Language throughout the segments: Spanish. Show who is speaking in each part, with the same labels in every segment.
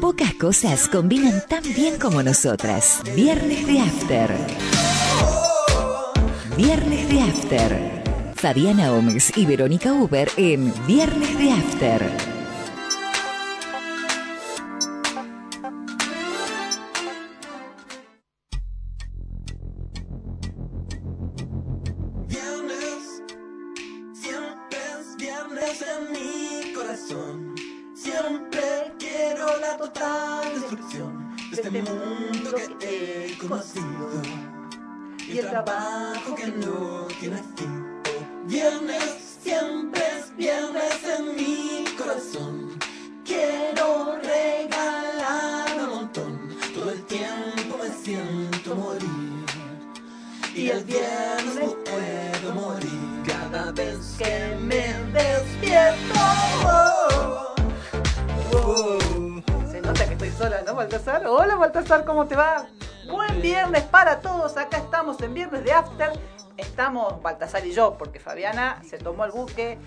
Speaker 1: Pocas cosas combinan tan bien como nosotras. Viernes de After. Viernes de After. Fabiana Gómez y Verónica Uber en Viernes de After.
Speaker 2: Y yo, porque Fabiana se tomó el buque,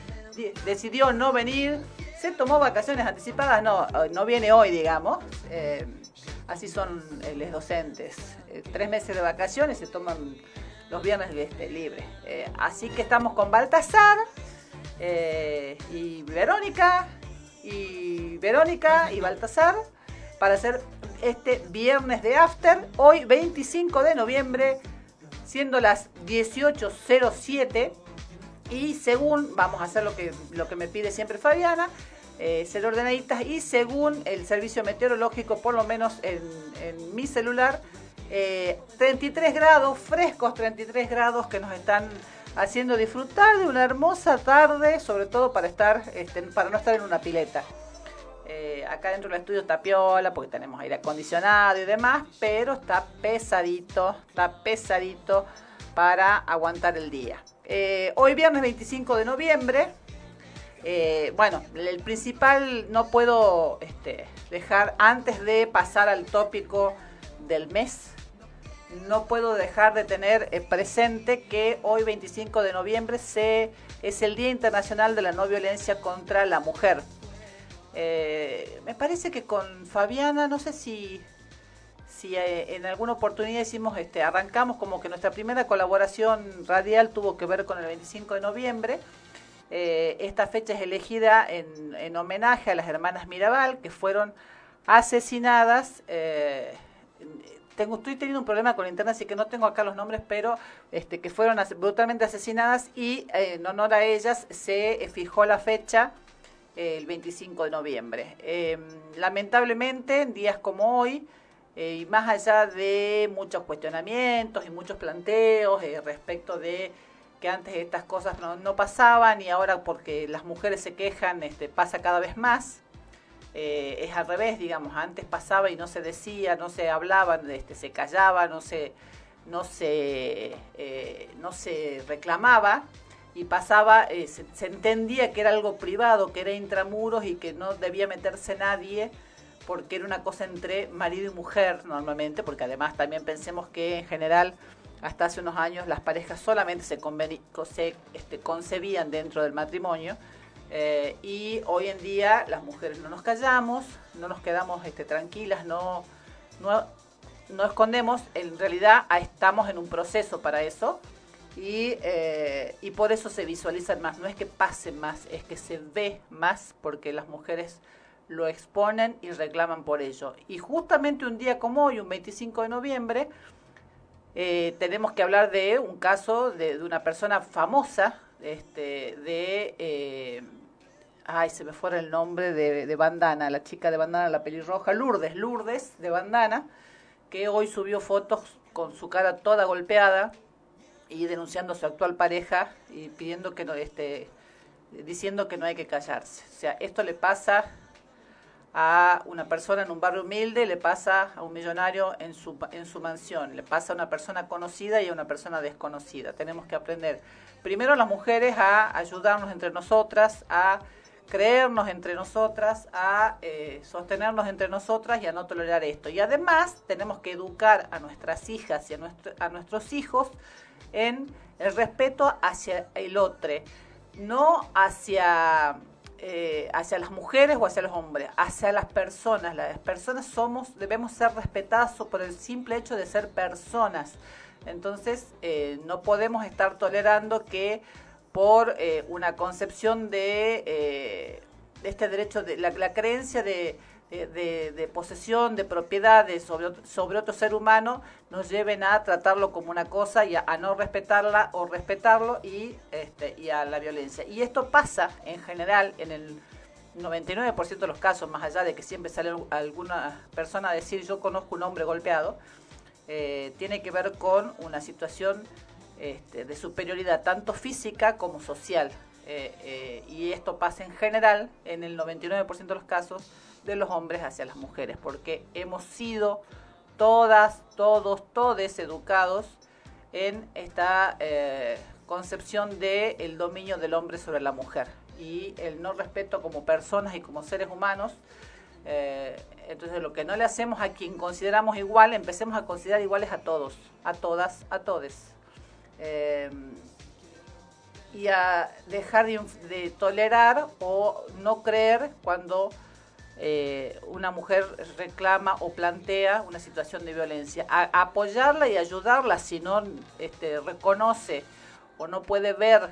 Speaker 2: decidió no venir, se tomó vacaciones anticipadas, no, no viene hoy, digamos. Eh, así son eh, los docentes. Eh, tres meses de vacaciones se toman los viernes este, libres. así que estamos con Baltasar y Verónica, y Verónica y Baltasar para hacer este viernes de After, hoy 25 de noviembre siendo las 18.07 y según, vamos a hacer lo que, lo que me pide siempre Fabiana, eh, ser ordenaditas y según el servicio meteorológico, por lo menos en, mi celular, 33 eh, grados, frescos 33 grados que nos están haciendo disfrutar de una hermosa tarde, sobre todo para estar, este, para no estar en una pileta. Eh, acá dentro del estudio está piola porque tenemos aire acondicionado y demás, pero está pesadito, está pesadito para aguantar el día. Eh, hoy viernes 25 de noviembre, eh, bueno, el principal no puedo este, dejar antes de pasar al tópico del mes. No puedo dejar de tener presente que hoy 25 de noviembre es el Día Internacional de la No Violencia contra la Mujer. Eh, me parece que con Fabiana, no sé si, si eh, en alguna oportunidad hicimos, este, arrancamos como que nuestra primera colaboración radial tuvo que ver con el 25 de noviembre. Eh, esta fecha es elegida en, homenaje a las hermanas Mirabal, que fueron asesinadas. tengo, estoy teniendo un problema con internet, así que no tengo acá los nombres, pero este, que fueron brutalmente asesinadas y en honor a ellas se fijó la fecha el 25 de noviembre. Em, lamentablemente, en días como hoy, eh, y más allá de muchos cuestionamientos y muchos planteos eh, respecto de que antes estas cosas no, pasaban y ahora porque las mujeres se quejan este, pasa cada vez más. Eh, es al revés, digamos, antes pasaba y no se decía, no se hablaba, este, se callaba, no se, no se, no se reclamaba y pasaba, eh, se, entendía que era algo privado, que era intramuros y que no debía meterse nadie porque era una cosa entre marido y mujer normalmente, porque además también pensemos que en general hasta hace unos años las parejas solamente se, se este, concebían dentro del matrimonio eh, y hoy en día las mujeres no nos callamos, no nos quedamos este, tranquilas, no, no, no escondemos, en realidad estamos en un proceso para eso y, eh, y por eso se visualizan más. No es que pase más, es que se ve más porque las mujeres lo exponen y reclaman por ello. Y justamente un día como hoy, un 25 de noviembre, eh, tenemos que hablar de un caso de, una persona famosa, este, de... Eh, ay, se me fuera el nombre de, de, Bandana, la chica de Bandana, la pelirroja, Lourdes, Lourdes de Bandana, que hoy subió fotos con su cara toda golpeada, y denunciando a su actual pareja y pidiendo que no este diciendo que no hay que callarse. O sea, esto le pasa a una persona en un barrio humilde, le pasa a un millonario en su, en su mansión, le pasa a una persona conocida y a una persona desconocida. Tenemos que aprender primero las mujeres a ayudarnos entre nosotras, a creernos entre nosotras, a eh, sostenernos entre nosotras y a no tolerar esto. Y además tenemos que educar a nuestras hijas y a, a nuestros hijos en el respeto hacia el otro, no hacia eh, hacia las mujeres o hacia los hombres, hacia las personas. Las personas somos, debemos ser respetadas por el simple hecho de ser personas. Entonces, eh, no podemos estar tolerando que por eh, una concepción de, este derecho, de la creencia de de, posesión, de propiedades sobre, sobre otro ser humano, nos lleven a tratarlo como una cosa y a, no respetarla o respetarlo y, este, y a la violencia. Y esto pasa en general en el 99% de los casos, más allá de que siempre sale alguna persona a decir yo conozco un hombre golpeado, eh, tiene que ver con una situación este, de superioridad tanto física como social. Eh, eh, y esto pasa en general en el 99% de los casos de los hombres hacia las mujeres, porque hemos sido todas, todos, todes educados en esta eh, concepción del el dominio del hombre sobre la mujer y el no respeto como personas y como seres humanos. Eh, entonces lo que no le hacemos a quien consideramos igual, empecemos a considerar iguales a todos, a todas, a todes. Eh, y a dejar de tolerar o no creer cuando eh, una mujer reclama o plantea una situación de violencia. apoyarla y ayudarla si no este, reconoce o no puede ver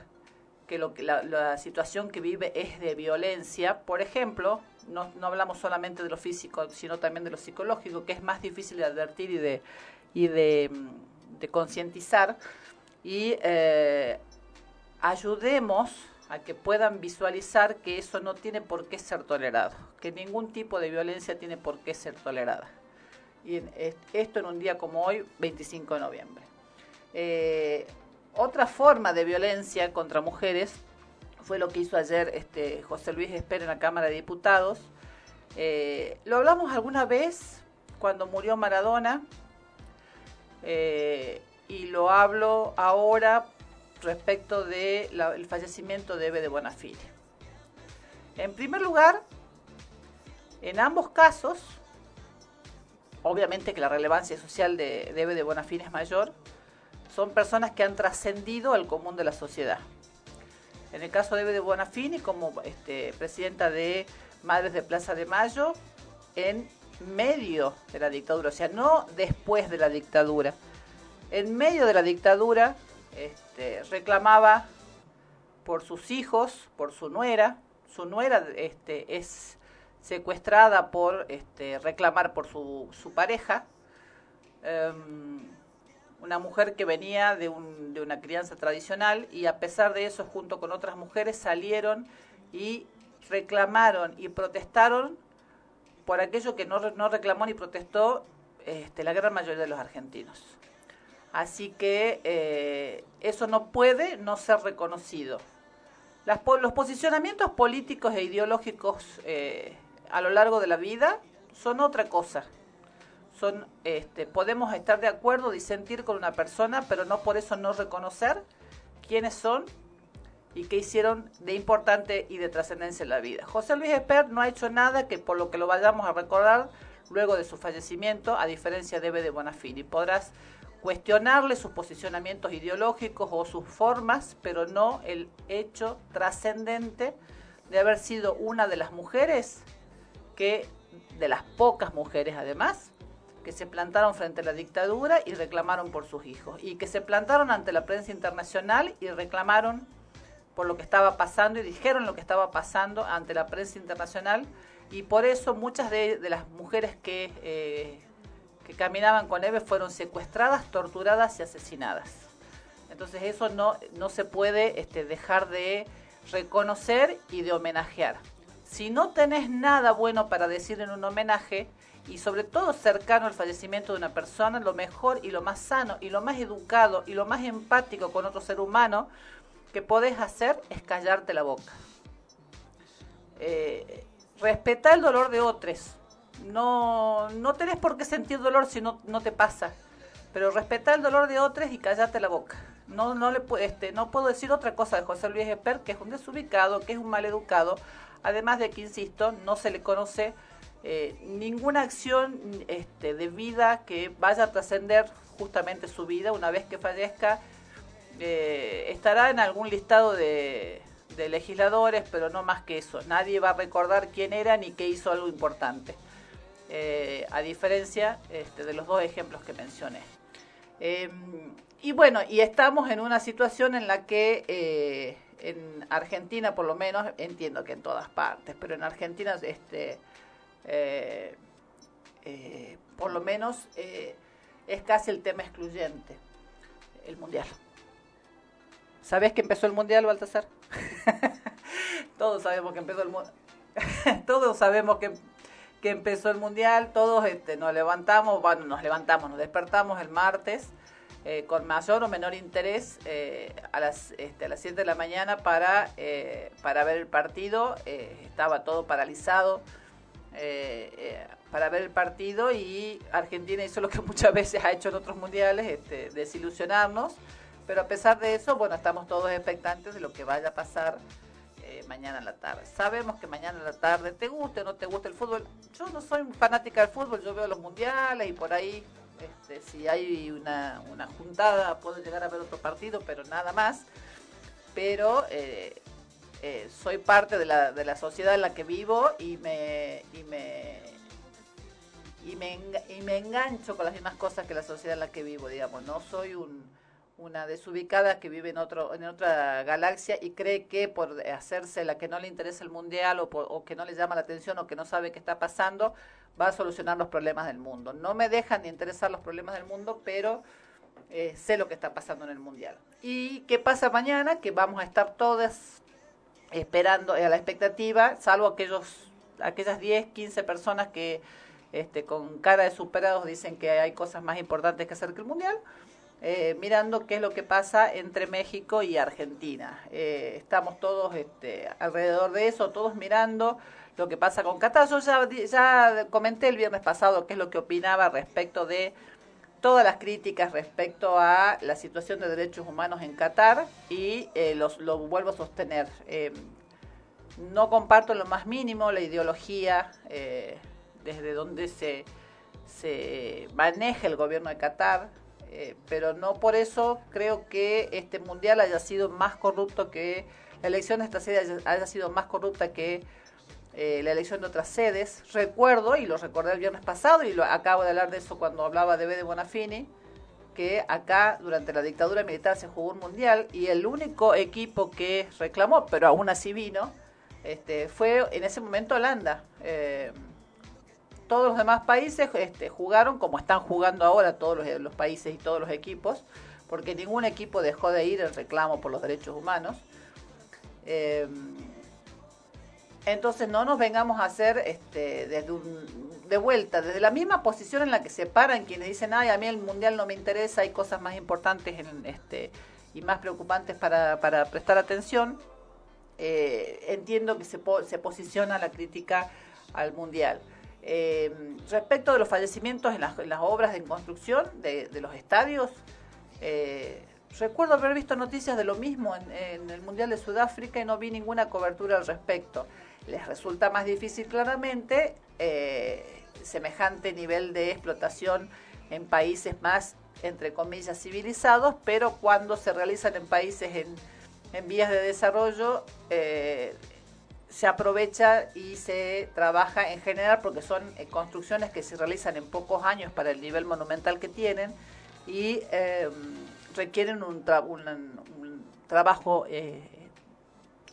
Speaker 2: que, lo, que la, situación que vive es de violencia, por ejemplo, no, no, hablamos solamente de lo físico, sino también de lo psicológico, que es más difícil de advertir y de, y de, concientizar, y eh, ayudemos a que puedan visualizar que eso no tiene por qué ser tolerado, que ningún tipo de violencia tiene por qué ser tolerada. Y esto en un día como hoy, 25 de noviembre. Eh, otra forma de violencia contra mujeres fue lo que hizo ayer este, José Luis Esper en la Cámara de Diputados. Eh, lo hablamos alguna vez cuando murió Maradona eh, y lo hablo ahora respecto del fallecimiento de Eve de Bonafide. En primer lugar, en ambos casos, obviamente que la relevancia social de, Eve de Bonafide es mayor, son personas que han trascendido al común de la sociedad. En el caso de Eve de Bonafini, como este, presidenta de Madres de Plaza de Mayo, en medio de la dictadura, o sea, no después de la dictadura, en medio de la dictadura, este, reclamaba por sus hijos, por su nuera. Su nuera este, es secuestrada por este, reclamar por su, su pareja. Em, una mujer que venía de, un, de una crianza tradicional y a pesar de eso, junto con otras mujeres, salieron y reclamaron y protestaron por aquello que no, no reclamó ni protestó este, la gran mayoría de los argentinos. Así que eh, eso no puede no ser reconocido. los posicionamientos políticos e ideológicos eh, a lo largo de la vida son otra cosa. Son, este, podemos estar de acuerdo, disentir con una persona, pero no por eso no reconocer quiénes son y qué hicieron de importante y de trascendencia en la vida. José Luis Esper no ha hecho nada que por lo que lo vayamos a recordar luego de su fallecimiento, a diferencia de Eve de Bonafini. Podrás cuestionarle sus posicionamientos ideológicos o sus formas, pero no el hecho trascendente de haber sido una de las mujeres que, de las pocas mujeres además, que se plantaron frente a la dictadura y reclamaron por sus hijos, y que se plantaron ante la prensa internacional y reclamaron por lo que estaba pasando y dijeron lo que estaba pasando ante la prensa internacional, y por eso muchas de, las mujeres que... Eh, que caminaban con Eve fueron secuestradas, torturadas y asesinadas. Entonces eso no, no se puede este, dejar de reconocer y de homenajear. Si no tenés nada bueno para decir en un homenaje, y sobre todo cercano al fallecimiento de una persona, lo mejor y lo más sano y lo más educado y lo más empático con otro ser humano que podés hacer es callarte la boca. Eh, respeta el dolor de otros, no, no tenés por qué sentir dolor si no, no te pasa. Pero respeta el dolor de otros y cállate la boca. No, no, le, este, no puedo decir otra cosa de José Luis Esper, que es un desubicado, que es un maleducado. Además de que, insisto, no se le conoce eh, ninguna acción este, de vida que vaya a trascender justamente su vida. Una vez que fallezca, eh, estará en algún listado de, de legisladores, pero no más que eso. Nadie va a recordar quién era ni qué hizo algo importante. Eh, a diferencia este, de los dos ejemplos que mencioné. Em, y bueno, y estamos en una situación en la que eh, en Argentina, por lo menos, entiendo que en todas partes, pero en Argentina, este, eh, por lo menos, es casi el tema excluyente, el mundial. ¿Sabes que empezó el mundial, Baltasar? Todos sabemos que empezó el mundial. Todos sabemos que que empezó el mundial, todos este, nos levantamos, bueno, nos levantamos, nos despertamos el martes eh, con mayor o menor interés eh, a, las, este, las 7 de la mañana para, eh, para ver el partido. estaba todo paralizado para ver el partido y Argentina hizo lo que muchas veces ha hecho en otros mundiales, este, desilusionarnos. Pero a pesar de eso, bueno, estamos todos expectantes de lo que vaya a pasar mañana en la tarde. Sabemos que mañana en la tarde, te guste o no te guste el fútbol, yo no soy fanática del fútbol, yo veo los mundiales y por ahí, este, si hay una, una juntada, puedo llegar a ver otro partido, pero nada más. Pero eh, eh, soy parte de la, de la sociedad en la que vivo y me, y me y me, y me engancho con las mismas cosas que la sociedad en la que vivo, digamos. No soy un, una desubicada que vive en otro en otra galaxia y cree que por hacerse la que no le interesa el mundial o, que no le llama la atención o que no sabe qué está pasando va a solucionar los problemas del mundo. No me dejan ni interesar los problemas del mundo, pero eh, sé lo que está pasando en el mundial. ¿Y qué pasa mañana? Que vamos a estar todas esperando a la expectativa, salvo aquellos aquellas 10, 15 personas que este, con cara de superados dicen que hay cosas más importantes que hacer que el mundial. Eh, mirando qué es lo que pasa entre México y Argentina. Eh, estamos todos este, alrededor de eso, todos mirando lo que pasa con Qatar. Yo ya, comenté el viernes pasado qué es lo que opinaba respecto de todas las críticas respecto a la situación de derechos humanos en Qatar y eh, los, lo vuelvo a sostener. no comparto lo más mínimo la ideología desde donde se, se maneja el gobierno de Qatar, eh, pero no por eso creo que este mundial haya sido más corrupto que la elección de esta sede haya, sido más corrupta que eh, la elección de otras sedes. Recuerdo, y lo recordé el viernes pasado, y lo acabo de hablar de eso cuando hablaba de B de Bonafini, que acá durante la dictadura militar se jugó un mundial y el único equipo que reclamó, pero aún así vino, este, fue en ese momento Holanda. Eh, todos los demás países este, jugaron como están jugando ahora todos los, países y todos los equipos, porque ningún equipo dejó de ir en reclamo por los derechos humanos. Eh, entonces no nos vengamos a hacer este, desde de vuelta, desde la misma posición en la que se paran quienes dicen, ay, a mí el mundial no me interesa, hay cosas más importantes en, este, y más preocupantes para, para prestar atención. Eh, entiendo que se, se posiciona la crítica al mundial. Eh, respecto de los fallecimientos en las, obras de construcción de, los estadios, eh, recuerdo haber visto noticias de lo mismo en, el Mundial de Sudáfrica y no vi ninguna cobertura al respecto. Les resulta más difícil claramente eh, semejante nivel de explotación en países más, entre comillas, civilizados, pero cuando se realizan en países en, en vías de desarrollo, eh, se aprovecha y se trabaja en general porque son eh, construcciones que se realizan en pocos años para el nivel monumental que tienen y em, requieren un, trabajo eh,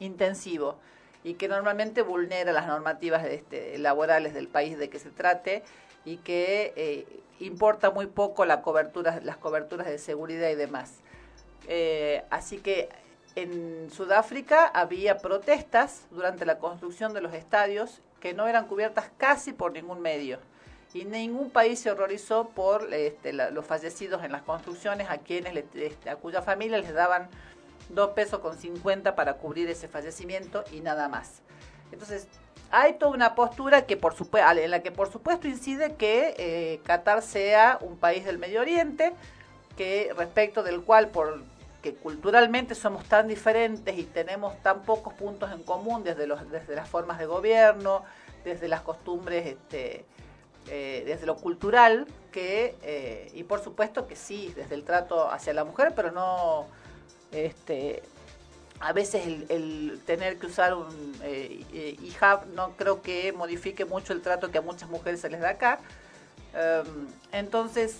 Speaker 2: intensivo y que normalmente vulnera las normativas este, laborales del país de que se trate y que eh, importa muy poco la cobertura, las coberturas de seguridad y demás. así que en Sudáfrica había protestas durante la construcción de los estadios que no eran cubiertas casi por ningún medio. Y ningún país se horrorizó por este, los fallecidos en las construcciones a quienes este, a cuya familia les daban dos pesos con 50 para cubrir ese fallecimiento y nada más. Entonces, hay toda una postura que por en la que por supuesto incide que eh, Qatar sea un país del Medio Oriente, que respecto del cual por que culturalmente somos tan diferentes y tenemos tan pocos puntos en común desde, los, desde las formas de gobierno, desde las costumbres, este, eh, desde lo cultural, que, eh, y por supuesto que sí, desde el trato hacia la mujer, pero no, este, a veces el, tener que usar un eh, eh, hijab no creo que modifique mucho el trato que a muchas mujeres se les da acá. Em, entonces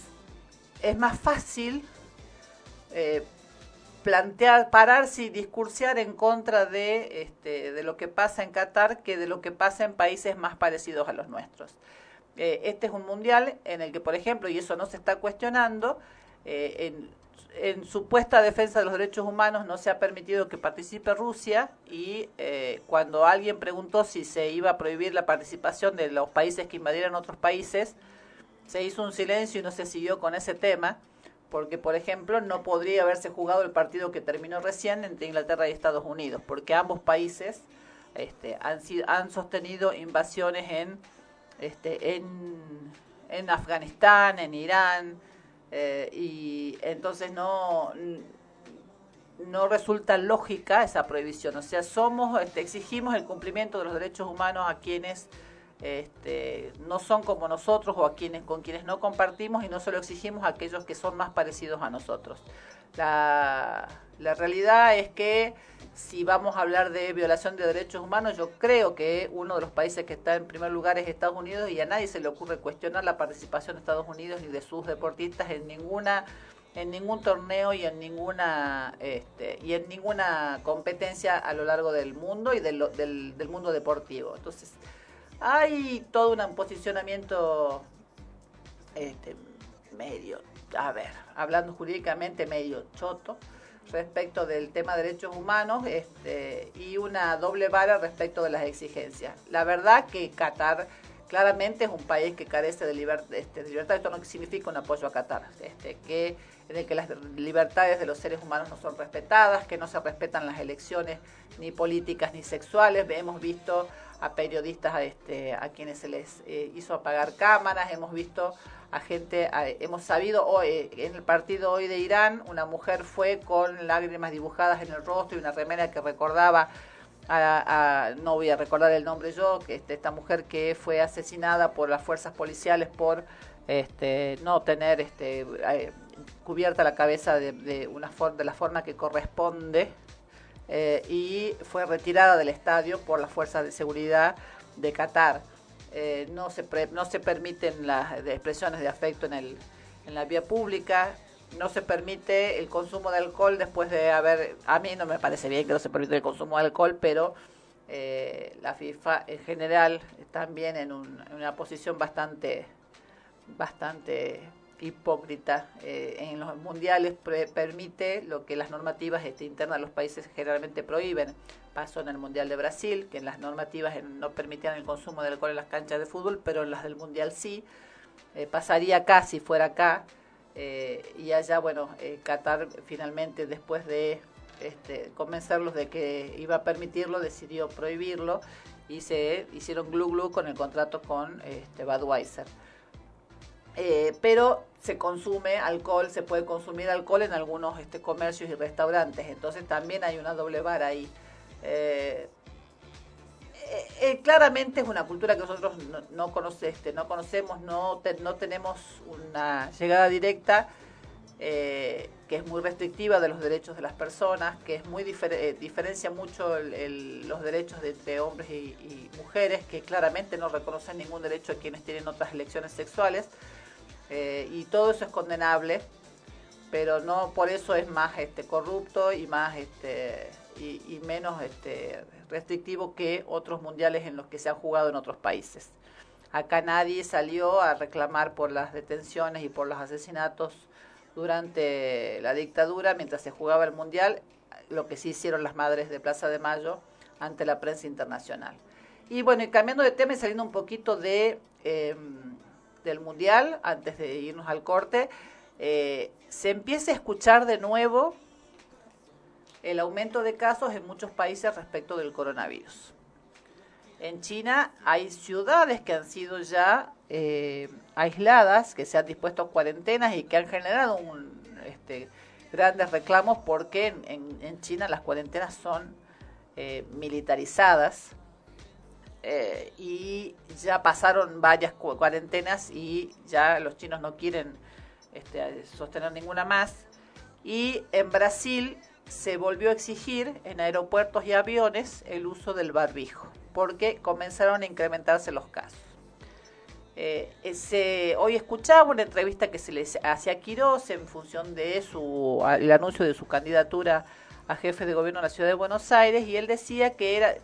Speaker 2: es más fácil plantear, pararse y discursear en contra de, este, de lo que pasa en Qatar que de lo que pasa en países más parecidos a los nuestros. este es un mundial en el que, por ejemplo, y eso no se está cuestionando, en, en supuesta defensa de los derechos humanos no se ha permitido que participe Rusia y eh, cuando alguien preguntó si se iba a prohibir la participación de los países que invadieran otros países, se hizo un silencio y no se siguió con ese tema, porque por ejemplo no podría haberse jugado el partido que terminó recién entre Inglaterra y Estados Unidos, porque ambos países este, han, han sostenido invasiones en, este, en, en Afganistán, en Irán, eh, y entonces no, no resulta lógica esa prohibición. O sea, somos, este, exigimos el cumplimiento de los derechos humanos a quienes este, no son como nosotros o a quienes con quienes no compartimos y no solo exigimos a aquellos que son más parecidos a nosotros. La, la realidad es que si vamos a hablar de violación de derechos humanos, yo creo que uno de los países que está en primer lugar es Estados Unidos y a nadie se le ocurre cuestionar la participación de Estados Unidos ni de sus deportistas en ninguna en ningún torneo y en ninguna este, y en ninguna competencia a lo largo del mundo y del, del, del mundo deportivo. Entonces, hay todo un posicionamiento este, medio, a ver, hablando jurídicamente medio choto respecto del tema de derechos humanos este, y una doble vara respecto de las exigencias. La verdad que Qatar claramente es un país que carece de, este, de libertad, esto no significa un apoyo a Qatar, este, que, en el que las libertades de los seres humanos no son respetadas, que no se respetan las elecciones ni políticas ni sexuales. Hemos visto a periodistas este, a quienes se les eh, hizo apagar cámaras, hemos visto a gente, hemos sabido hoy, en el partido hoy de Irán, una mujer fue con lágrimas dibujadas en el rostro y una remera que recordaba a, no voy a recordar el nombre yo, que este, esta mujer que fue asesinada por las fuerzas policiales por este, no tener este, eh, cubierta la cabeza de, una de la forma que corresponde eh, y fue retirada del estadio por las fuerzas de seguridad de Qatar. Eh, no, se no se permiten las expresiones de afecto en, el, en la vía pública, no se permite el consumo de alcohol después de haber, a mí no me parece bien que no se permita el consumo de alcohol, pero eh, la FIFA en general también en, en una posición bastante, bastante hipócrita eh, en los mundiales permite lo que las normativas este, internas de los países generalmente prohíben. Pasó en el Mundial de Brasil, que en las normativas no permitían el consumo de alcohol en las canchas de fútbol, pero en las del Mundial sí. Eh, pasaría acá si fuera acá. Eh, y allá, bueno, Qatar finalmente, después de este, convencerlos de que iba a permitirlo, decidió prohibirlo y se hicieron glu glu con el contrato con este, Budweiser. Eh, pero se consume alcohol, se puede consumir alcohol en algunos este, comercios y restaurantes, entonces también hay una doble vara ahí. Eh, eh, claramente es una cultura que nosotros no, conoce, este, no conocemos, no, no tenemos una llegada directa, que es muy restrictiva de los derechos de las personas, que es muy diferencia mucho los derechos de, entre hombres y, y, mujeres, que claramente no reconocen ningún derecho a quienes tienen otras elecciones sexuales. Eh, y todo eso es condenable, pero no por eso es más este, corrupto y más este, y, menos este, restrictivo que otros mundiales en los que se han jugado en otros países. Acá nadie salió a reclamar por las detenciones y por los asesinatos durante la dictadura mientras se jugaba el mundial, lo que sí hicieron las madres de Plaza de Mayo ante la prensa internacional. Y bueno, y cambiando de tema y saliendo un poquito de... Em, del Mundial, antes de irnos al corte, eh, se empieza a escuchar de nuevo el aumento de casos en muchos países respecto del coronavirus. En China hay ciudades que han sido ya eh, aisladas, que se han dispuesto cuarentenas y que han generado un, este, grandes reclamos porque en, China las cuarentenas son eh, militarizadas eh, y ya pasaron varias cuarentenas y ya los chinos no quieren este, sostener ninguna más. Y en Brasil se volvió a exigir en aeropuertos y aviones el uso del barbijo, porque comenzaron a incrementarse los casos. Eh, hoy escuchaba una entrevista que se le hacía a Quirós en función de su el anuncio de su candidatura a jefe de gobierno de la ciudad de Buenos Aires y él decía que era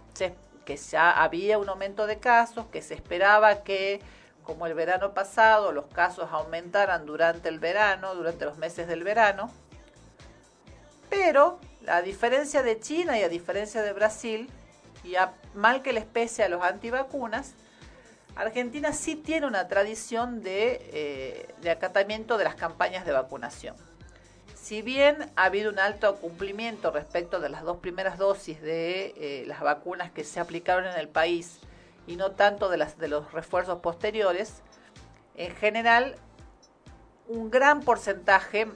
Speaker 2: que ya había un aumento de casos, que se esperaba que como el verano pasado los casos aumentaran durante el verano, durante los meses del verano. Pero a diferencia de China y a diferencia de Brasil, y a mal que les pese a los antivacunas, Argentina sí tiene una tradición eh, de, acatamiento de las campañas de vacunación. Si bien ha habido un alto cumplimiento respecto de las dos primeras dosis de eh, las vacunas que se aplicaron en el país y no tanto de, las, de los refuerzos posteriores, en general un gran porcentaje,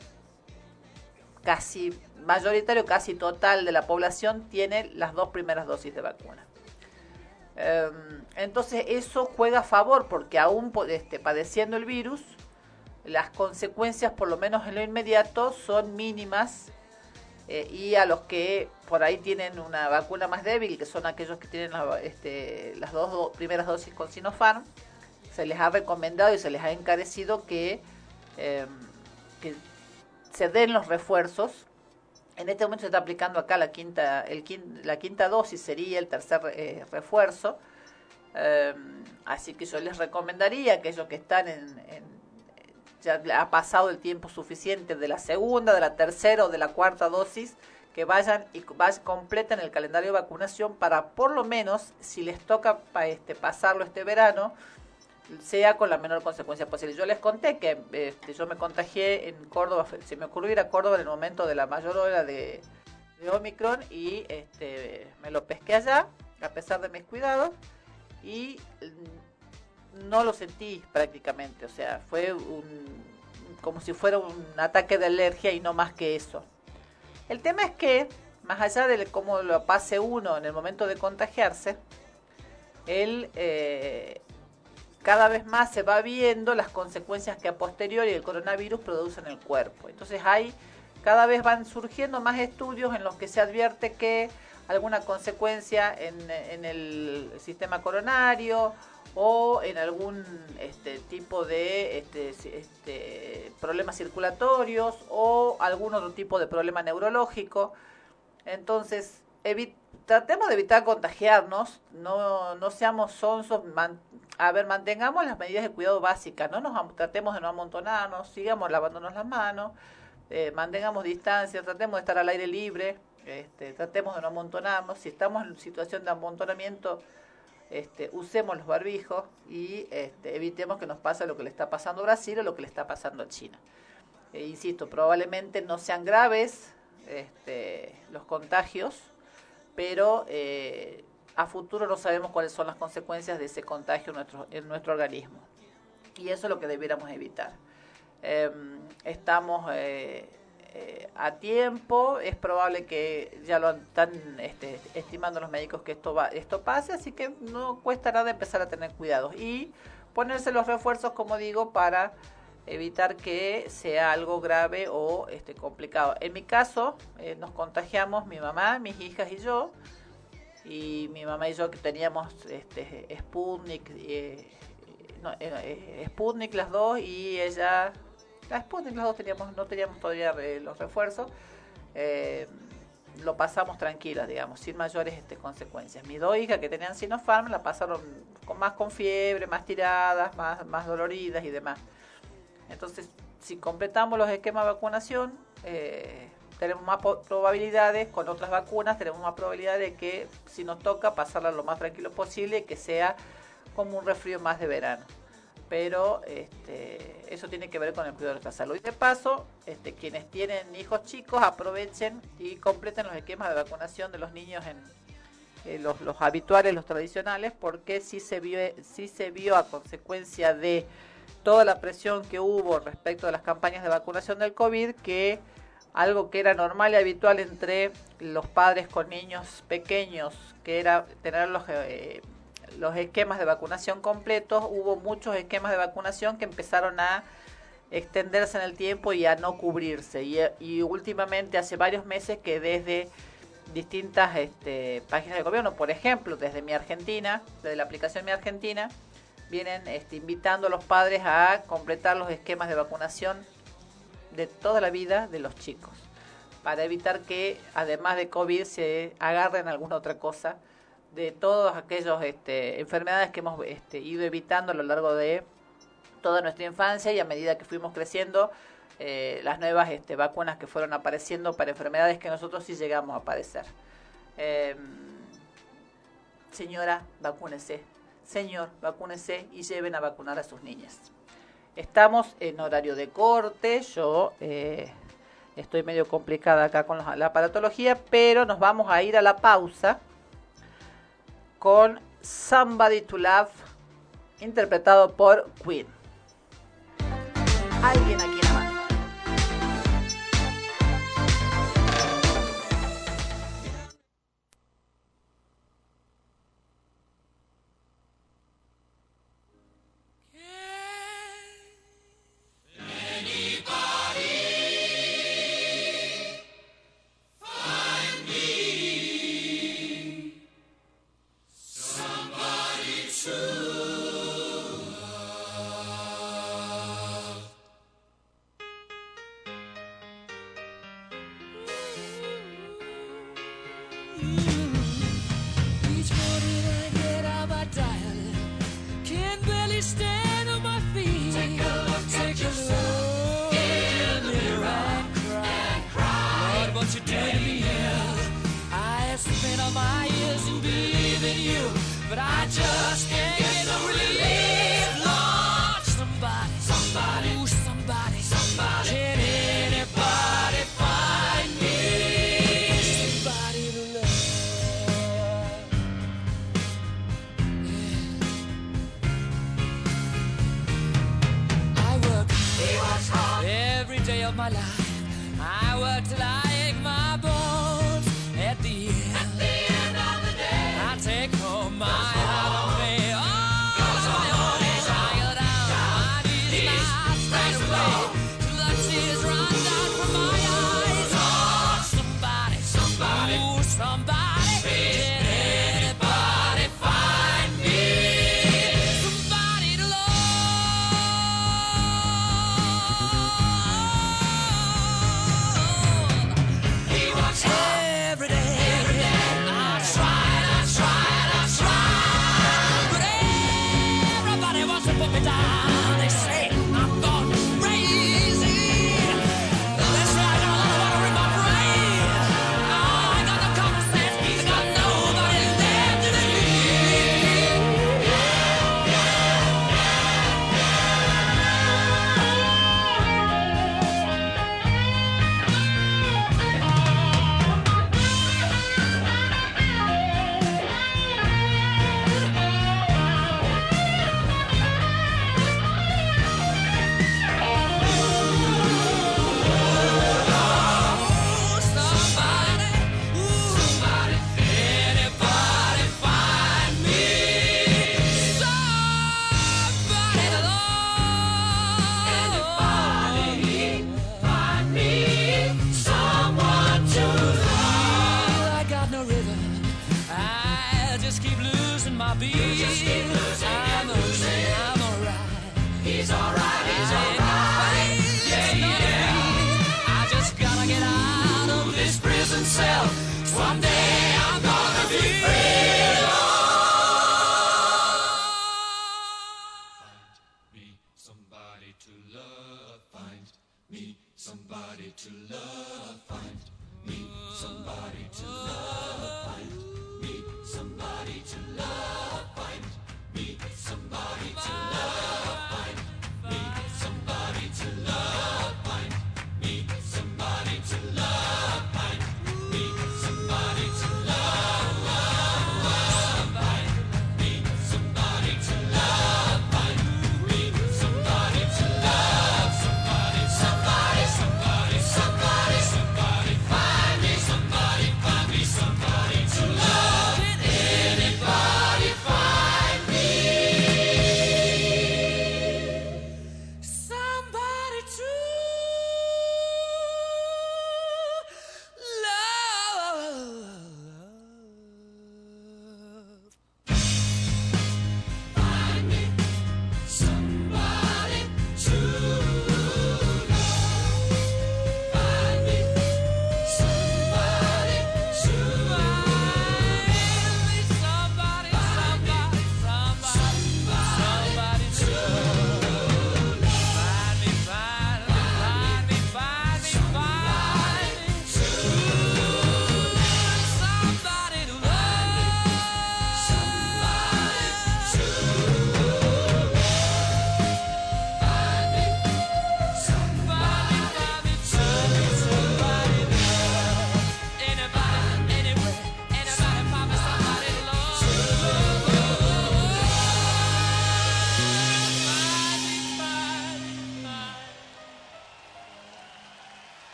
Speaker 2: casi mayoritario, casi total de la población tiene las dos primeras dosis de vacuna. Em, entonces eso juega a favor porque aún este, padeciendo el virus, las consecuencias, por lo menos en lo inmediato, son mínimas eh, y a los que por ahí tienen una vacuna más débil, que son aquellos que tienen este, las dos primeras dosis con Sinopharm, se les ha recomendado y se les ha encarecido que, em, que se den los refuerzos en este momento se está aplicando acá la quinta, el la quinta dosis, sería el tercer eh, refuerzo. Em, así que yo les recomendaría a aquellos que están en, ya ha pasado el tiempo suficiente de la segunda, de la tercera o de la cuarta dosis, que vayan y completen el calendario de vacunación para por lo menos, si les toca este, pasarlo este verano, sea con la menor consecuencia posible. Yo les conté que este, yo me contagié en Córdoba, se me ocurrió ir a Córdoba en el momento de la mayor hora de, Omicron y este, me lo pesqué allá, a pesar de mis cuidados, y no lo sentí prácticamente, o sea, fue un, como si fuera un ataque de alergia y no más que eso. El tema es que, más allá de cómo lo pase uno en el momento de contagiarse, él... Eh, cada vez más se va viendo las consecuencias que a posteriori el coronavirus produce en el cuerpo. Entonces hay, cada vez van surgiendo más estudios en los que se advierte que alguna consecuencia en, el sistema coronario o en algún este, tipo de este, este, problemas circulatorios o algún otro tipo de problema neurológico. Entonces, tratemos de evitar contagiarnos, no, no seamos sonsos, a ver, mantengamos las medidas de cuidado básicas, no nos tratemos de no amontonarnos, sigamos lavándonos las manos, eh, mantengamos distancia, tratemos de estar al aire libre, este, tratemos de no amontonarnos, si estamos en situación de amontonamiento, este, usemos los barbijos y este, evitemos que nos pase lo que le está pasando a Brasil o lo que le está pasando a China. Eh, insisto, probablemente no sean graves este, los contagios, pero eh, a futuro no sabemos cuáles son las consecuencias de ese contagio en nuestro, organismo. Y eso es lo que debiéramos evitar. Em, estamos eh, eh, a tiempo, es probable que ya lo están este, estimando los médicos que esto, va, esto pase, así que no cuesta nada empezar a tener cuidado y ponerse los refuerzos, como digo, para evitar que sea algo grave o este, complicado. En mi caso, eh, nos contagiamos mi mamá, mis hijas y yo, y mi mamá y yo que teníamos este, Sputnik, eh, no, eh, Sputnik las dos y ella, la Sputnik las dos no teníamos todavía los refuerzos, eh, lo pasamos tranquilas, digamos, sin mayores este, consecuencias. Mis dos hijas que tenían Sinopharm la pasaron más con fiebre, más tiradas, más, doloridas y demás. Entonces, si completamos los esquemas de vacunación, eh, tenemos más probabilidades, con otras vacunas tenemos más probabilidad de que si nos toca pasarla lo más tranquilo posible y que sea como un resfrío más de verano. Pero este, eso tiene que ver con el cuidado de nuestra salud. Y de paso, este, quienes tienen hijos chicos aprovechen y completen los esquemas de vacunación de los niños en, los, los, habituales, los tradicionales, porque sí se vio, sí se vio a consecuencia de toda la presión que hubo respecto de las campañas de vacunación del COVID que algo que era normal y habitual entre los padres con niños pequeños, que era tener los, eh, los esquemas de vacunación completos, hubo muchos esquemas de vacunación que empezaron a
Speaker 3: extenderse en el tiempo y a no cubrirse. Y, últimamente, hace varios meses que desde distintas este, páginas de gobierno, por ejemplo, desde Mi Argentina, desde la aplicación Mi Argentina, vienen este, invitando a los padres a completar los esquemas de vacunación de toda la vida de los chicos, para evitar que, además de COVID, se agarren alguna otra cosa de todas aquellas este, enfermedades que hemos este, ido evitando a lo largo de toda nuestra infancia y a medida que fuimos creciendo, eh, las nuevas este, vacunas que fueron apareciendo para enfermedades que nosotros sí llegamos a padecer. Em, señora, vacúnese. Señor, vacúnese y lleven a vacunar a sus niñas. Estamos en horario de corte, yo eh, estoy medio complicada acá con la aparatología, pero nos vamos a ir a la pausa con Somebody to Love, interpretado por Queen. Alguien aquí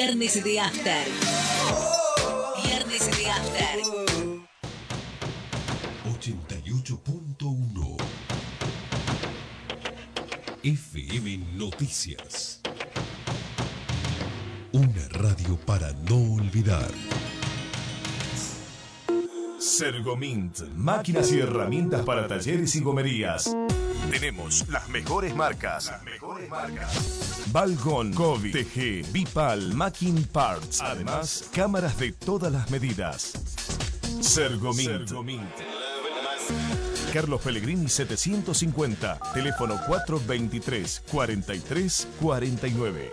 Speaker 1: Viernes de After. Viernes de After.
Speaker 4: 88.1 FM Noticias. Una radio para no olvidar.
Speaker 5: Sergomint, máquinas y herramientas para talleres y gomerías. Tenemos las mejores marcas. Las mejores marcas. Balgon, Kobe, TG, Bipal, Macking Parts. Además, cámaras de todas las medidas. Sergomint. Carlos Pellegrini 750, teléfono 423 43 49.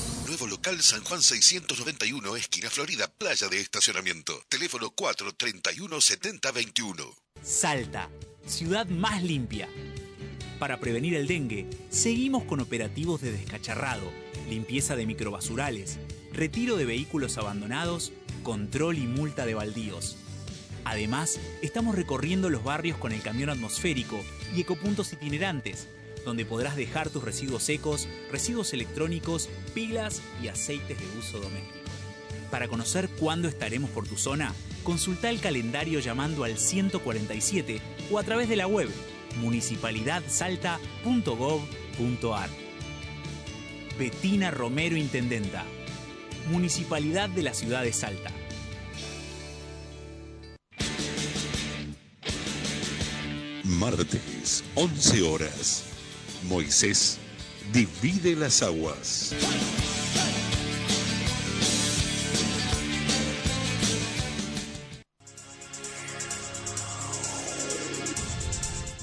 Speaker 4: Local San Juan 691, esquina Florida, playa de estacionamiento. Teléfono 431 7021.
Speaker 6: Salta, ciudad más limpia. Para prevenir el dengue, seguimos con operativos de descacharrado, limpieza de microbasurales, retiro de vehículos abandonados, control y multa de baldíos. Además, estamos recorriendo los barrios con el camión atmosférico y ecopuntos itinerantes, donde podrás dejar tus residuos secos, residuos electrónicos, pilas y aceites de uso doméstico. Para conocer cuándo estaremos por tu zona, consulta el calendario llamando al 147 o a través de la web municipalidadsalta.gov.ar. Betina Romero Intendenta. Municipalidad de la Ciudad de Salta.
Speaker 4: Martes, 11 horas. Moisés divide las aguas.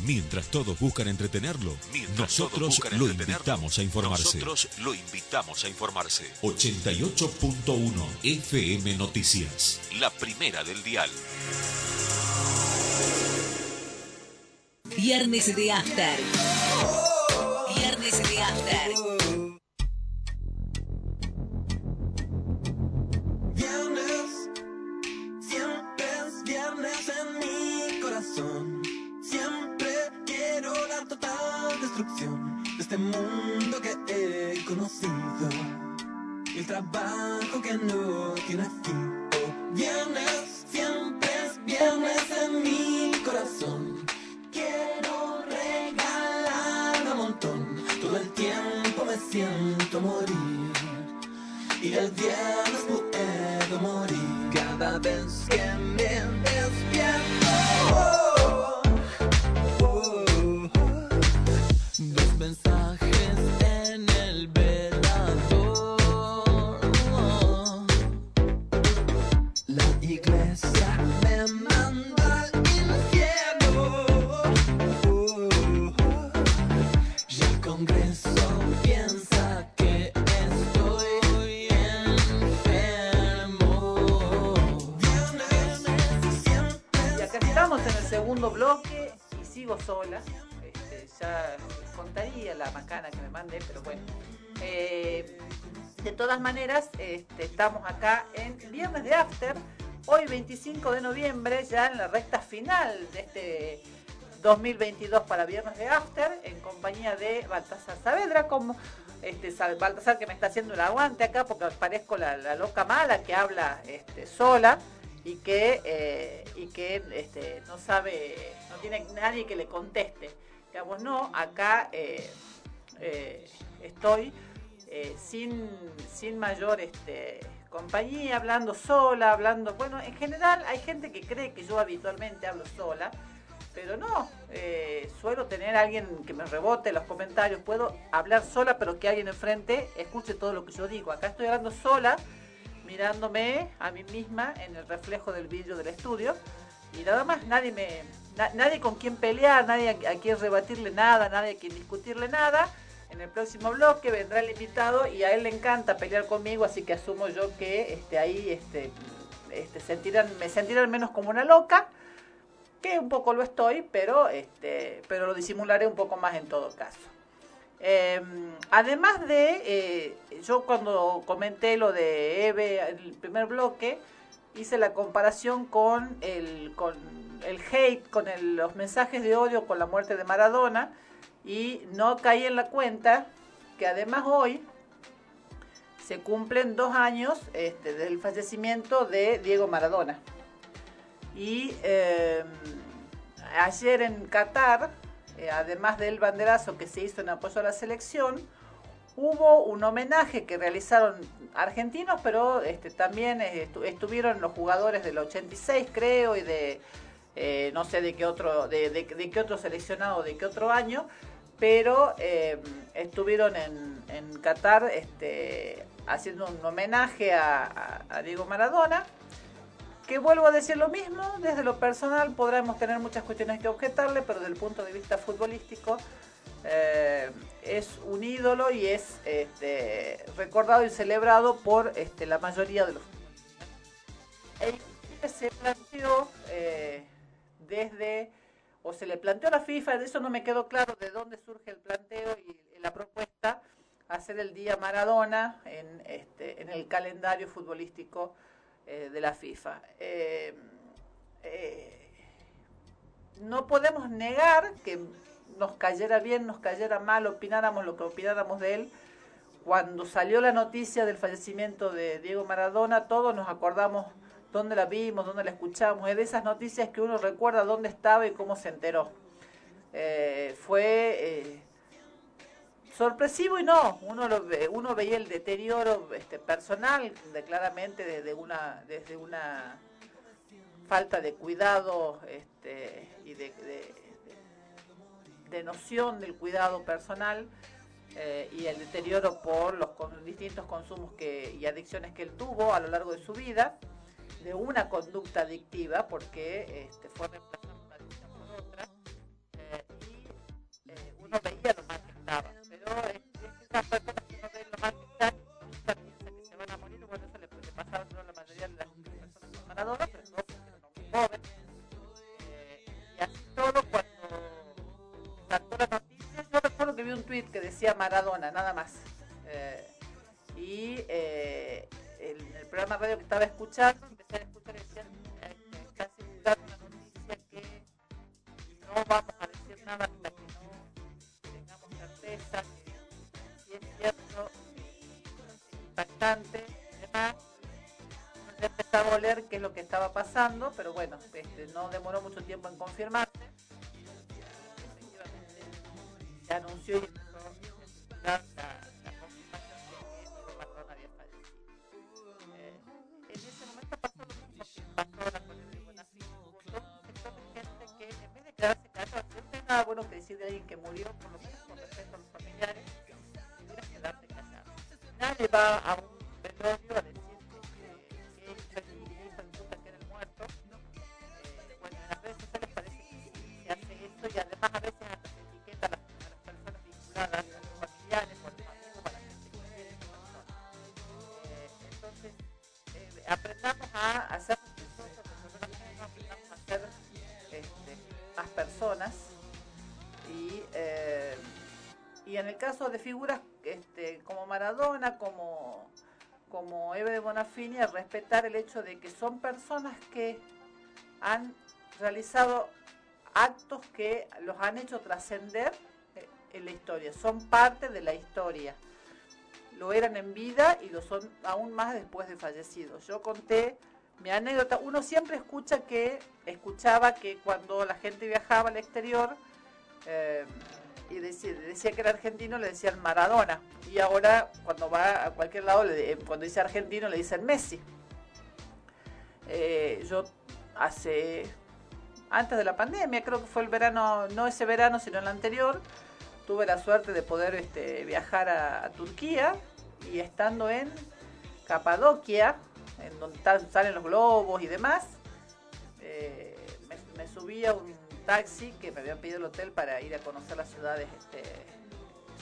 Speaker 4: Mientras todos buscan entretenerlo, nosotros lo invitamos a informarse.
Speaker 7: Nosotros lo invitamos a informarse.
Speaker 4: 88.1 FM Noticias.
Speaker 7: La primera del dial.
Speaker 1: Viernes de After. De After.
Speaker 8: Viernes, siempre es viernes en mi corazón. Siempre quiero la total destrucción de este mundo que he conocido. El trabajo que no tiene fin. Oh, viernes, siempre es viernes en mi corazón. Siento morir. Y el viernes puedo morir cada vez que me despierto.
Speaker 2: Bloque y sigo sola. Este, ya contaría la macana que me mandé, pero bueno. Eh, de todas maneras, este, estamos acá en Viernes de After. Hoy 25 de noviembre, ya en la recta final de este 2022 para Viernes de After, en compañía de Baltasar Saavedra, como este, Sa- Baltasar que me está haciendo el aguante acá porque parezco la, la loca mala que habla este, sola y que, eh, y que este, no sabe, no tiene nadie que le conteste. Digamos, no, acá eh, eh, estoy eh, sin, sin mayor este, compañía, hablando sola, hablando, bueno, en general hay gente que cree que yo habitualmente hablo sola, pero no, eh, suelo tener alguien que me rebote los comentarios, puedo hablar sola, pero que alguien enfrente escuche todo lo que yo digo. Acá estoy hablando sola, mirándome a mí misma en el reflejo del vidrio del estudio, y nada más, nadie me, na- nadie con quien pelear, nadie a, a quien rebatirle nada, nadie a quien discutirle nada. En el próximo bloque vendrá el invitado y a él le encanta pelear conmigo, así que asumo yo que este, ahí este, este, sentirán, me sentirán menos como una loca, que un poco lo estoy, pero, este, pero lo disimularé un poco más en todo caso. Eh, además de, eh, yo cuando comenté lo de Eve en el primer bloque, hice la comparación con el, con el hate, con los mensajes de odio con la muerte de Maradona y no caí en la cuenta que además hoy se cumplen dos años este, del fallecimiento de Diego Maradona. Y eh, ayer en Qatar, eh, además del banderazo que se hizo en apoyo a la selección, hubo un homenaje que realizaron argentinos, pero este, también eh, estu- estuvieron los jugadores del 86, creo, y de eh, no sé de qué otro, de, de- de qué otro seleccionado, de qué otro año, pero estuvieron en, Qatar este, haciendo un homenaje a Diego Maradona. Que vuelvo a decir lo mismo, desde lo personal podremos tener muchas cuestiones que objetarle, pero desde el punto de vista futbolístico eh, es un ídolo y es este, recordado y celebrado por este, la mayoría de los inclusive se planteó eh, desde, o se le planteó a la FIFA, de eso no me quedó claro de dónde surge el planteo y la propuesta, hacer el día Maradona en, este, en el calendario futbolístico eh, de la FIFA. Eh, eh, no podemos negar que nos cayera bien, nos cayera mal, opináramos lo que opináramos de él. Cuando salió la noticia del fallecimiento de Diego Maradona, todos nos acordamos dónde la vimos, dónde la escuchamos. Es de esas noticias que uno recuerda dónde estaba y cómo se enteró. Fue sorpresivo y no. Uno, uno veía el deterioro este, personal, claramente desde una, desde una falta de cuidado este, y de, de- noción del cuidado personal eh, y el deterioro por los distintos consumos que, y adicciones que él tuvo a lo largo de su vida, de una conducta adictiva, porque este, fue reemplazando una adicción por otra, eh, y eh, uno veía lo mal que estaba, que decía Maradona, nada más. Eh, y eh, el, programa radio que estaba escuchando, empecé a escuchar y decían eh, una noticia que no vamos a decir nada hasta que no tengamos certeza que si es cierto, impactante y empezaba a oler qué es lo que estaba pasando, pero bueno, este, no demoró mucho tiempo en confirmarse efectivamente se anunció y de alguien que murió, por lo menos con respeto a los familiares, tuvieras que quedarte callado. Nadie va a un y en el caso de figuras este, como Maradona, como, como Eve de Bonafini, respetar el hecho de que son personas que han realizado actos que los han hecho trascender eh, en la historia, son parte de la historia. Lo eran en vida y lo son aún más después de fallecidos. Yo conté mi anécdota, uno siempre escucha que, escuchaba que cuando la gente viajaba al exterior eh, y decía, decía que era argentino, le decían Maradona. Y ahora cuando va a cualquier lado, le- cuando dice argentino, le dicen Messi. Eh, yo hace antes de la pandemia, creo que fue el verano, no ese verano, sino el anterior, tuve la suerte de poder este, viajar a, a Turquía y estando en Capadocia, en donde están- salen los globos y demás, eh, me, me subí a un taxi que me habían pedido el hotel para ir a conocer las ciudades este,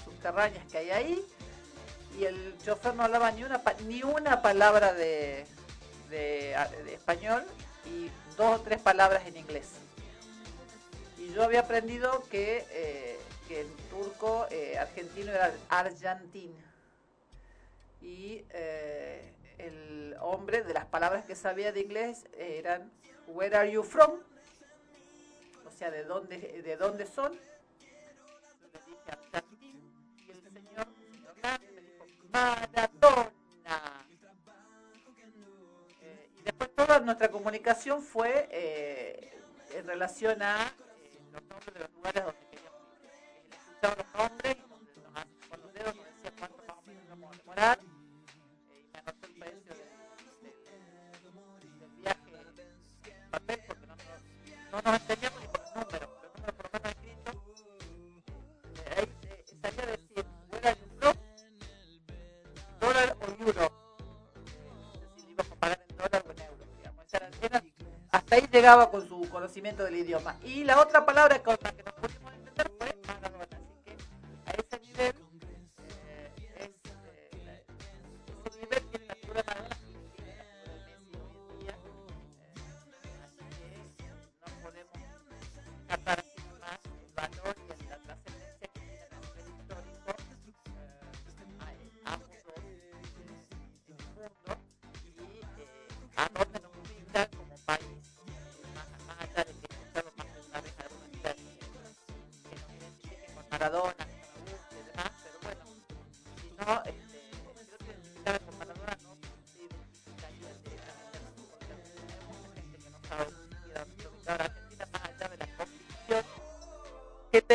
Speaker 2: subterráneas que hay ahí. Y el chofer no hablaba ni una, ni una palabra de, de, de español y dos o tres palabras en inglés. Y yo había aprendido que, eh, que en turco eh, argentino era argentin. Y eh, el hombre, de las palabras que sabía de inglés, eran Where are you from? Sea, ¿de dónde, de dónde son? Yo le dije Argentin. Y el señor, grande, me dijo Maradona. Eh, y después toda nuestra comunicación fue eh, en relación a eh, los nombres de los lugares donde queríamos ir. Escuchaba los nombres y nos, nos con los dedos nos decía cuánto más o menos íbamos a demorar. Eh, y me anotó el precio del, del- del viaje en papel porque no, nos- no nos entendíamos con su conocimiento del idioma. Y la otra palabra con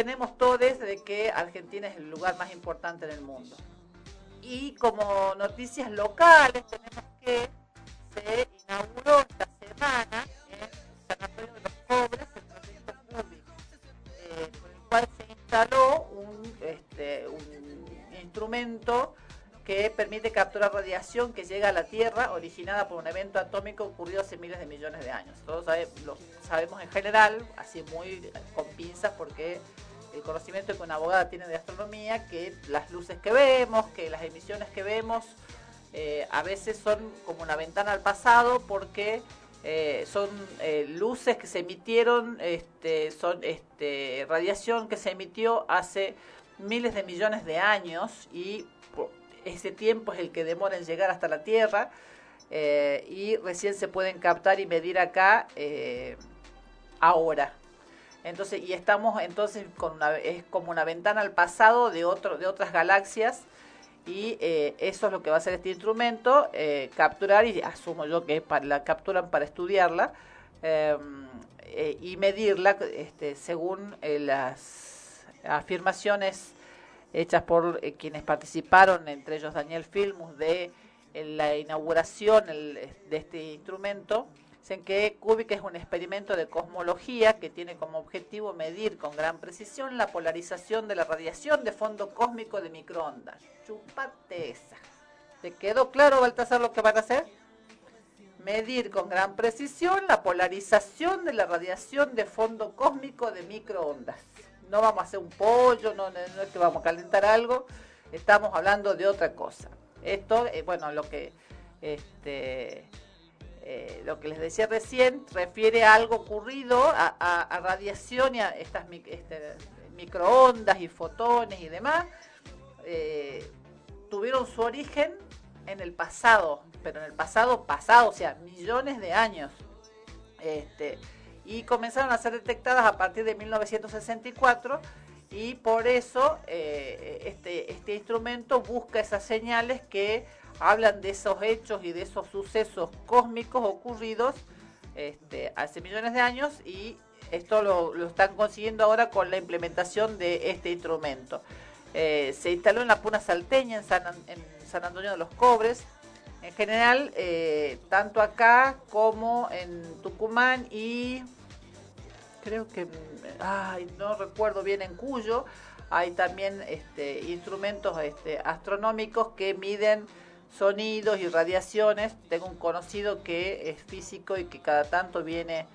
Speaker 2: tenemos todos de que Argentina es el lugar más importante del mundo. Y como noticias locales tenemos que se inauguró esta semana en San Antonio de los Cobres el proyecto Cubic, eh, por el cual se instaló un, este, un instrumento que permite capturar radiación que llega a la Tierra originada por un evento atómico ocurrido hace miles de millones de años. Todos sabe- lo sabemos en general, así muy con pinzas porque el conocimiento que una abogada tiene de astronomía, que las luces que vemos, que las emisiones que vemos, eh, a veces son como una ventana al pasado porque eh, son eh, luces que se emitieron, este, son este, radiación que se emitió hace miles de millones de años y ese tiempo es el que demora en llegar hasta la Tierra y recién se pueden captar y medir acá ahora. Entonces, y estamos entonces con una, es como una ventana al pasado de otro, de otras galaxias y eh, eso es lo que va a hacer este instrumento, eh, capturar y asumo yo que la capturan para estudiarla eh, eh, y medirla este, según eh, las afirmaciones hechas por eh, quienes participaron, entre ellos Daniel Filmus, de la inauguración de este instrumento. Que Cubic es un experimento de cosmología que tiene como objetivo medir con gran precisión la polarización de la radiación de fondo cósmico de microondas. Chupate esa. ¿Te quedó claro, Baltasar, lo que van a hacer? Medir con gran precisión la polarización de la radiación de fondo cósmico de microondas. No vamos a hacer un pollo, no es que vamos a calentar algo, estamos hablando de otra cosa. Esto, eh, bueno, lo que este, eh, lo que les decía recién refiere a algo ocurrido, a, radiación y a estas este, microondas y fotones y demás, eh, tuvieron su origen en el pasado, pero en el pasado pasado, o sea, millones de años. Este, y comenzaron a ser detectadas a partir de 1964 y por eso eh, este, este instrumento busca esas señales que hablan de esos hechos y de esos sucesos cósmicos ocurridos este, hace millones de años y esto lo, lo están consiguiendo ahora con la implementación de este instrumento. Eh, se instaló en la Puna Salteña, en San, Antonio de los Cobres. En general, eh, tanto acá como en Tucumán y creo que, ay, no recuerdo bien en Cuyo, hay también este, instrumentos este, astronómicos que miden sonidos y radiaciones. Tengo un conocido que es físico y que cada tanto viene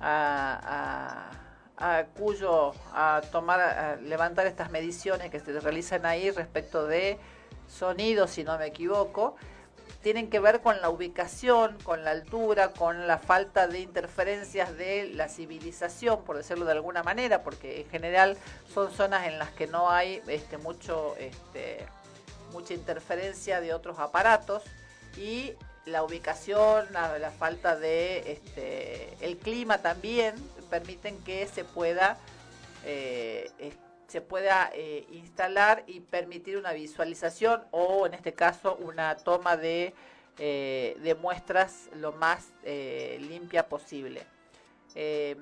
Speaker 2: a, a Cuyo a tomar, levantar estas mediciones que se realizan ahí respecto de sonido, si no me equivoco, tienen que ver con la ubicación, con la altura, con la falta de interferencias de la civilización, por decirlo de alguna manera, porque en general son zonas en las que no hay este, mucho, este, mucha interferencia de otros aparatos y la ubicación, la, falta de este, el clima también permiten que se pueda eh, se pueda eh, instalar y permitir una visualización o en este caso una toma de, eh, de muestras lo más limpia posible. Eh,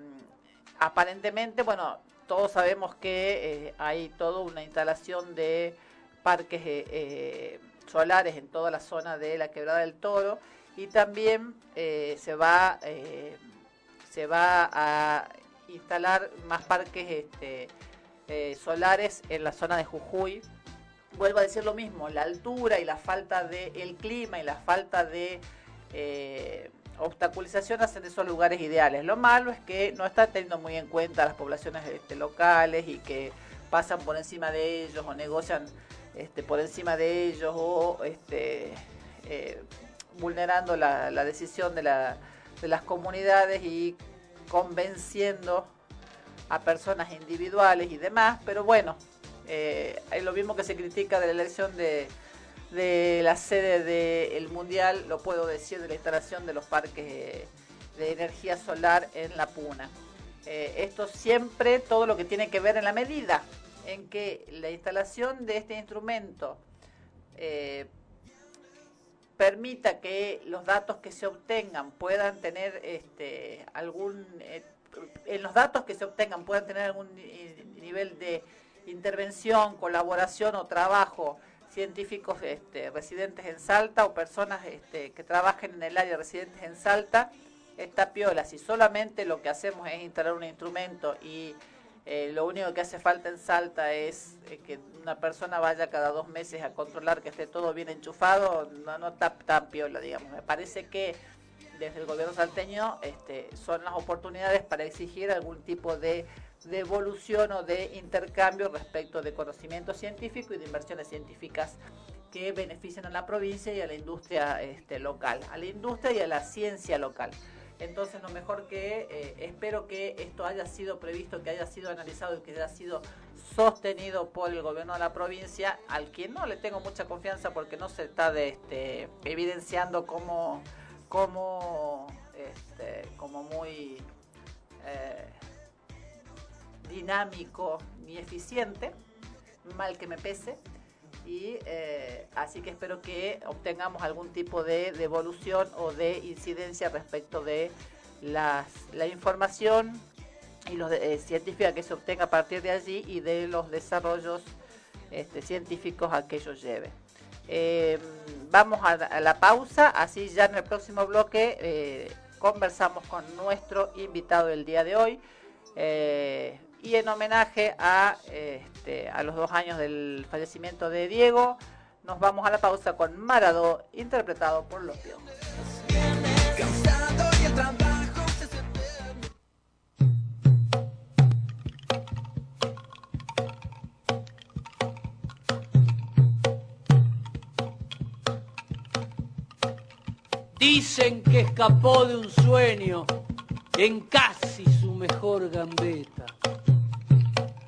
Speaker 2: aparentemente, bueno, todos sabemos que hay toda una instalación de parques eh, eh, solares en toda la zona de la Quebrada del Toro y también eh, se va se va a instalar más parques este, solares en la zona de Jujuy. Vuelvo a decir lo mismo, la altura y la falta de el clima y la falta de obstaculización hacen de esos lugares ideales. Lo malo es que no está teniendo muy en cuenta las poblaciones este, locales y que pasan por encima de ellos o negocian este, por encima de ellos o este, eh, vulnerando la, decisión de, la- de las comunidades y convenciendo a personas individuales y demás, pero bueno, eh, es lo mismo que se critica de la elección de, la sede del Mundial, lo puedo decir, de la instalación de los parques eh, de energía solar en La Puna. Esto siempre, todo lo que tiene que ver en la medida en que la instalación de este instrumento eh, permita que los datos que se obtengan puedan tener este, algún eh, en los datos que se obtengan puedan tener algún ni- nivel de intervención, colaboración o trabajo científicos este, residentes en Salta o personas este, que trabajen en el área residentes en Salta, está piola. Si solamente lo que hacemos es instalar un instrumento y eh, lo único que hace falta en Salta es eh, que una persona vaya cada dos meses a controlar que esté todo bien enchufado, no, no está tan piola, digamos. Me parece que desde el gobierno salteño este, son las oportunidades para exigir algún tipo de devolución o de intercambio respecto de conocimiento científico y de inversiones científicas que beneficien a la provincia y a la industria este, local, a la industria y a la ciencia local. Entonces, lo mejor que eh, espero que esto haya sido previsto, que haya sido analizado y que haya sido sostenido por el gobierno de la provincia, al quien no le tengo mucha confianza porque no se está de, este, evidenciando como, como, este, como muy eh, dinámico ni eficiente, mal que me pese. Y eh, así que espero que obtengamos algún tipo de devolución o de incidencia respecto de las, la información y los eh, científica que se obtenga a partir de allí y de los desarrollos este, científicos a que ellos lleven. Eh, vamos a, a la pausa, así ya en el próximo bloque eh, conversamos con nuestro invitado del día de hoy. Y en homenaje a, este, a los dos años del fallecimiento de Diego, nos vamos a la pausa con Maradó, interpretado por Los.
Speaker 3: Dicen que escapó de un sueño en casi su mejor gambeta.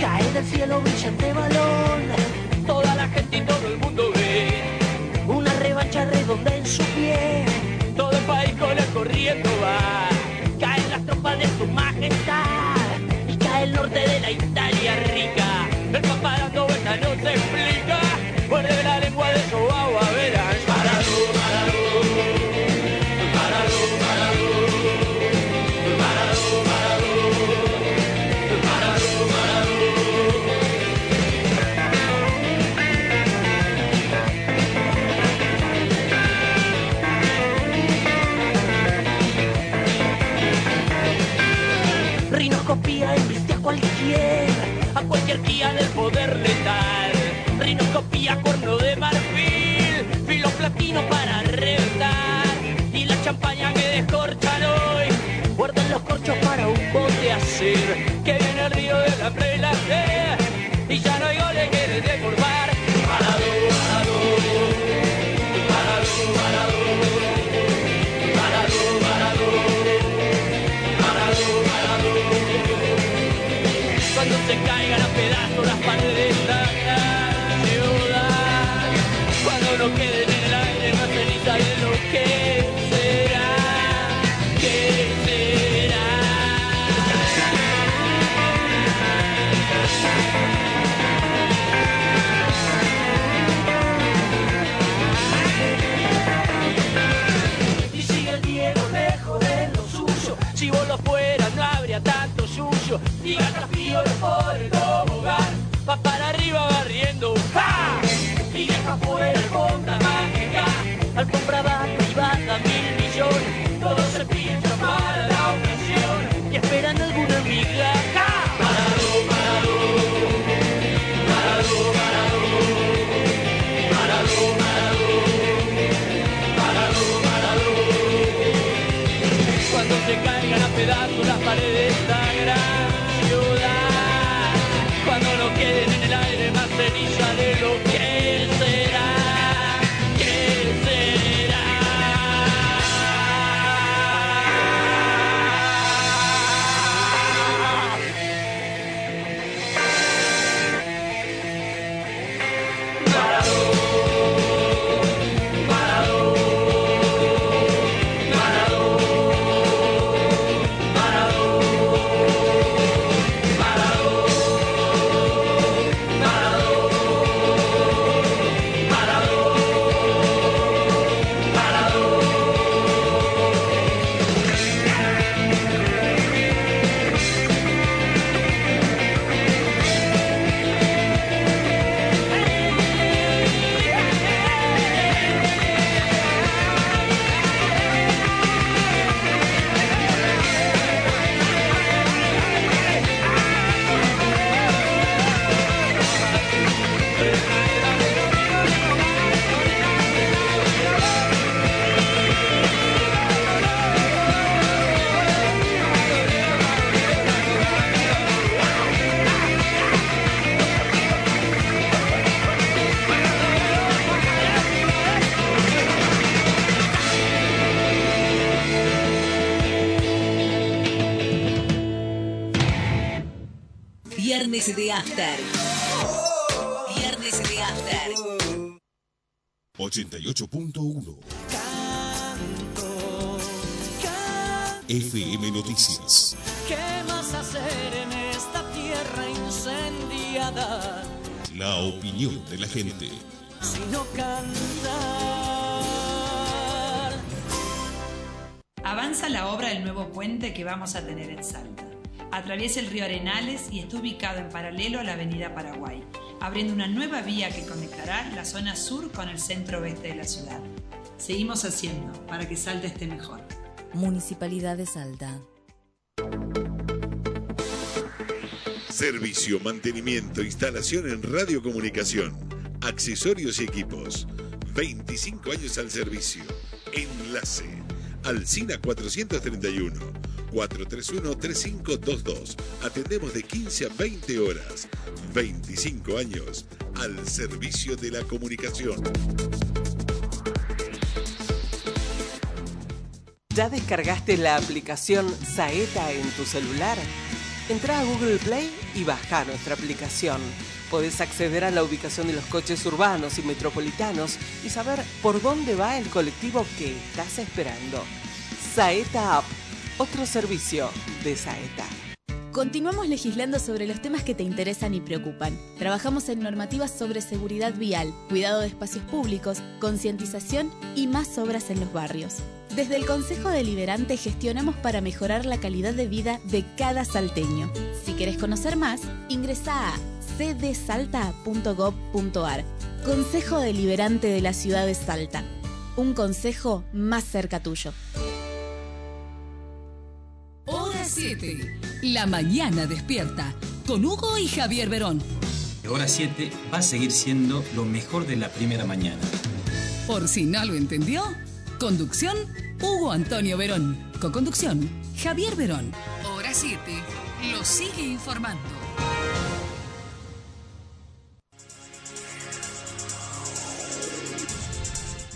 Speaker 9: Cae del cielo brillante balón,
Speaker 3: Toda la gente y todo el mundo ve,
Speaker 9: una revancha redonda en su pie.
Speaker 3: todo el país con el corriendo va. Caen las tropas de su majestad
Speaker 9: Y cae el norte de la
Speaker 3: see
Speaker 1: Viernes de After. Viernes de After.
Speaker 4: 88.1 FM Noticias.
Speaker 8: ¿Qué más hacer en esta tierra incendiada?
Speaker 4: La opinión de la gente.
Speaker 8: Sino cantar.
Speaker 10: Avanza la obra del nuevo puente que vamos a tener en Salta. Atraviesa el río Arenales y está ubicado en paralelo a la avenida Paraguay, abriendo una nueva vía que conectará la zona sur con el centro oeste de la ciudad. Seguimos haciendo para que Salta esté mejor.
Speaker 11: Municipalidad de Salta.
Speaker 12: Servicio, mantenimiento, instalación en radiocomunicación, accesorios y equipos. 25 años al servicio. Enlace. Alcina 431. 431-3522. Atendemos de 15 a 20 horas. 25 años al servicio de la comunicación.
Speaker 13: ¿Ya descargaste la aplicación Saeta en tu celular? Entra a Google Play y baja nuestra aplicación. Podés acceder a la ubicación de los coches urbanos y metropolitanos y saber por dónde va el colectivo que estás esperando. Saeta App, otro servicio de Saeta.
Speaker 14: Continuamos legislando sobre los temas que te interesan y preocupan. Trabajamos en normativas sobre seguridad vial, cuidado de espacios públicos, concientización y más obras en los barrios. Desde el Consejo Deliberante gestionamos para mejorar la calidad de vida de cada salteño. Si querés conocer más, ingresa a cdsalta.gov.ar. Consejo Deliberante de la Ciudad de Salta. Un consejo más cerca tuyo.
Speaker 15: Hora 7. La mañana despierta. con Hugo y Javier Verón.
Speaker 16: Hora 7 va a seguir siendo lo mejor de la primera mañana.
Speaker 15: Por si no lo entendió, conducción Hugo Antonio Verón. Co-conducción Javier Verón. Hora 7 lo sigue informando.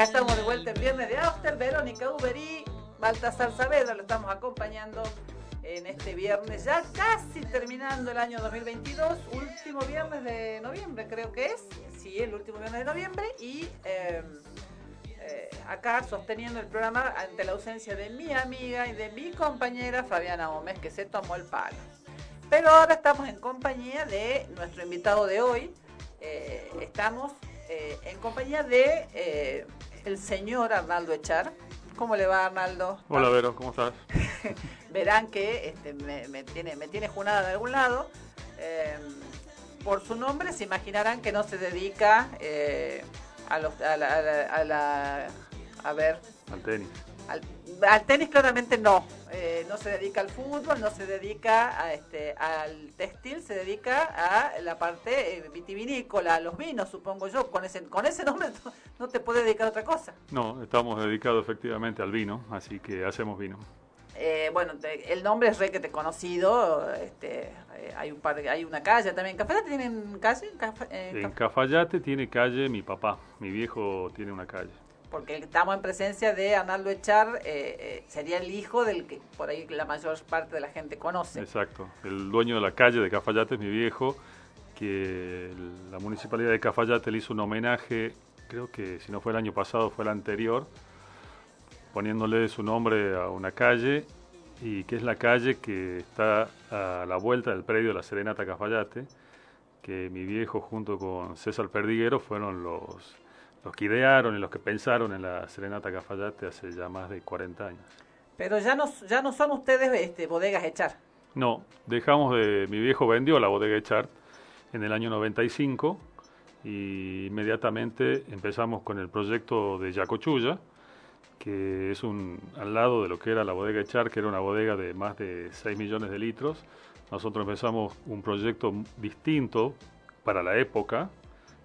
Speaker 2: Acá estamos de vuelta en Viernes de After, Verónica Uberi, Baltasar Saavedra, lo estamos acompañando en este viernes, ya casi terminando el año 2022, último viernes de noviembre creo que es, sí, el último viernes de noviembre, y eh, eh, acá sosteniendo el programa ante la ausencia de mi amiga y de mi compañera Fabiana Gómez, que se tomó el palo. Pero ahora estamos en compañía de nuestro invitado de hoy, eh, estamos eh, en compañía de el señor Arnaldo Echar. ¿Cómo le va Arnaldo?
Speaker 17: Hola Vero, ¿cómo estás?
Speaker 2: Verán que este, me, me tiene, me tiene junada de algún lado. Eh, por su nombre se imaginarán que no se dedica eh, a, los, a, la, a, la- a la- a ver,
Speaker 17: Al tenis.
Speaker 2: al, al tenis claramente no. Eh, no se dedica al fútbol, no se dedica a, este, al textil, se dedica a la parte eh, vitivinícola, a los vinos, supongo yo. Con ese, con ese nombre no, no te puedes dedicar a otra cosa.
Speaker 17: No, estamos dedicados efectivamente al vino, así que hacemos vino.
Speaker 2: Eh, bueno, te- el nombre es re que te conocido. Este, eh, hay un par hay una calle también. ¿Café tienen calle?
Speaker 17: En
Speaker 2: Caf-
Speaker 17: Cafayate tiene calle mi papá, mi viejo tiene una calle.
Speaker 2: Porque estamos en presencia de Arnaldo Echar, eh, eh, sería el hijo del que por ahí la mayor parte de la gente conoce.
Speaker 17: Exacto. El dueño de la calle de Cafayate es mi viejo, que la municipalidad de Cafayate le hizo un homenaje, creo que si no fue el año pasado, fue el anterior, poniéndole su nombre a una calle, y que es la calle que está a la vuelta del predio de la Serenata Cafayate, que mi viejo junto con César Perdiguero fueron los, los que idearon y los que pensaron en la Serenata Cafayate hace ya más de 40 años.
Speaker 2: Pero ya no, ya no son ustedes este, bodegas Echar.
Speaker 17: No, dejamos de. Mi viejo vendió la bodega Echart en el año 95 y inmediatamente empezamos con el proyecto de Yacochulla, que es un al lado de lo que era la bodega Echart, que era una bodega de más de 6 millones de litros. Nosotros empezamos un proyecto distinto para la época,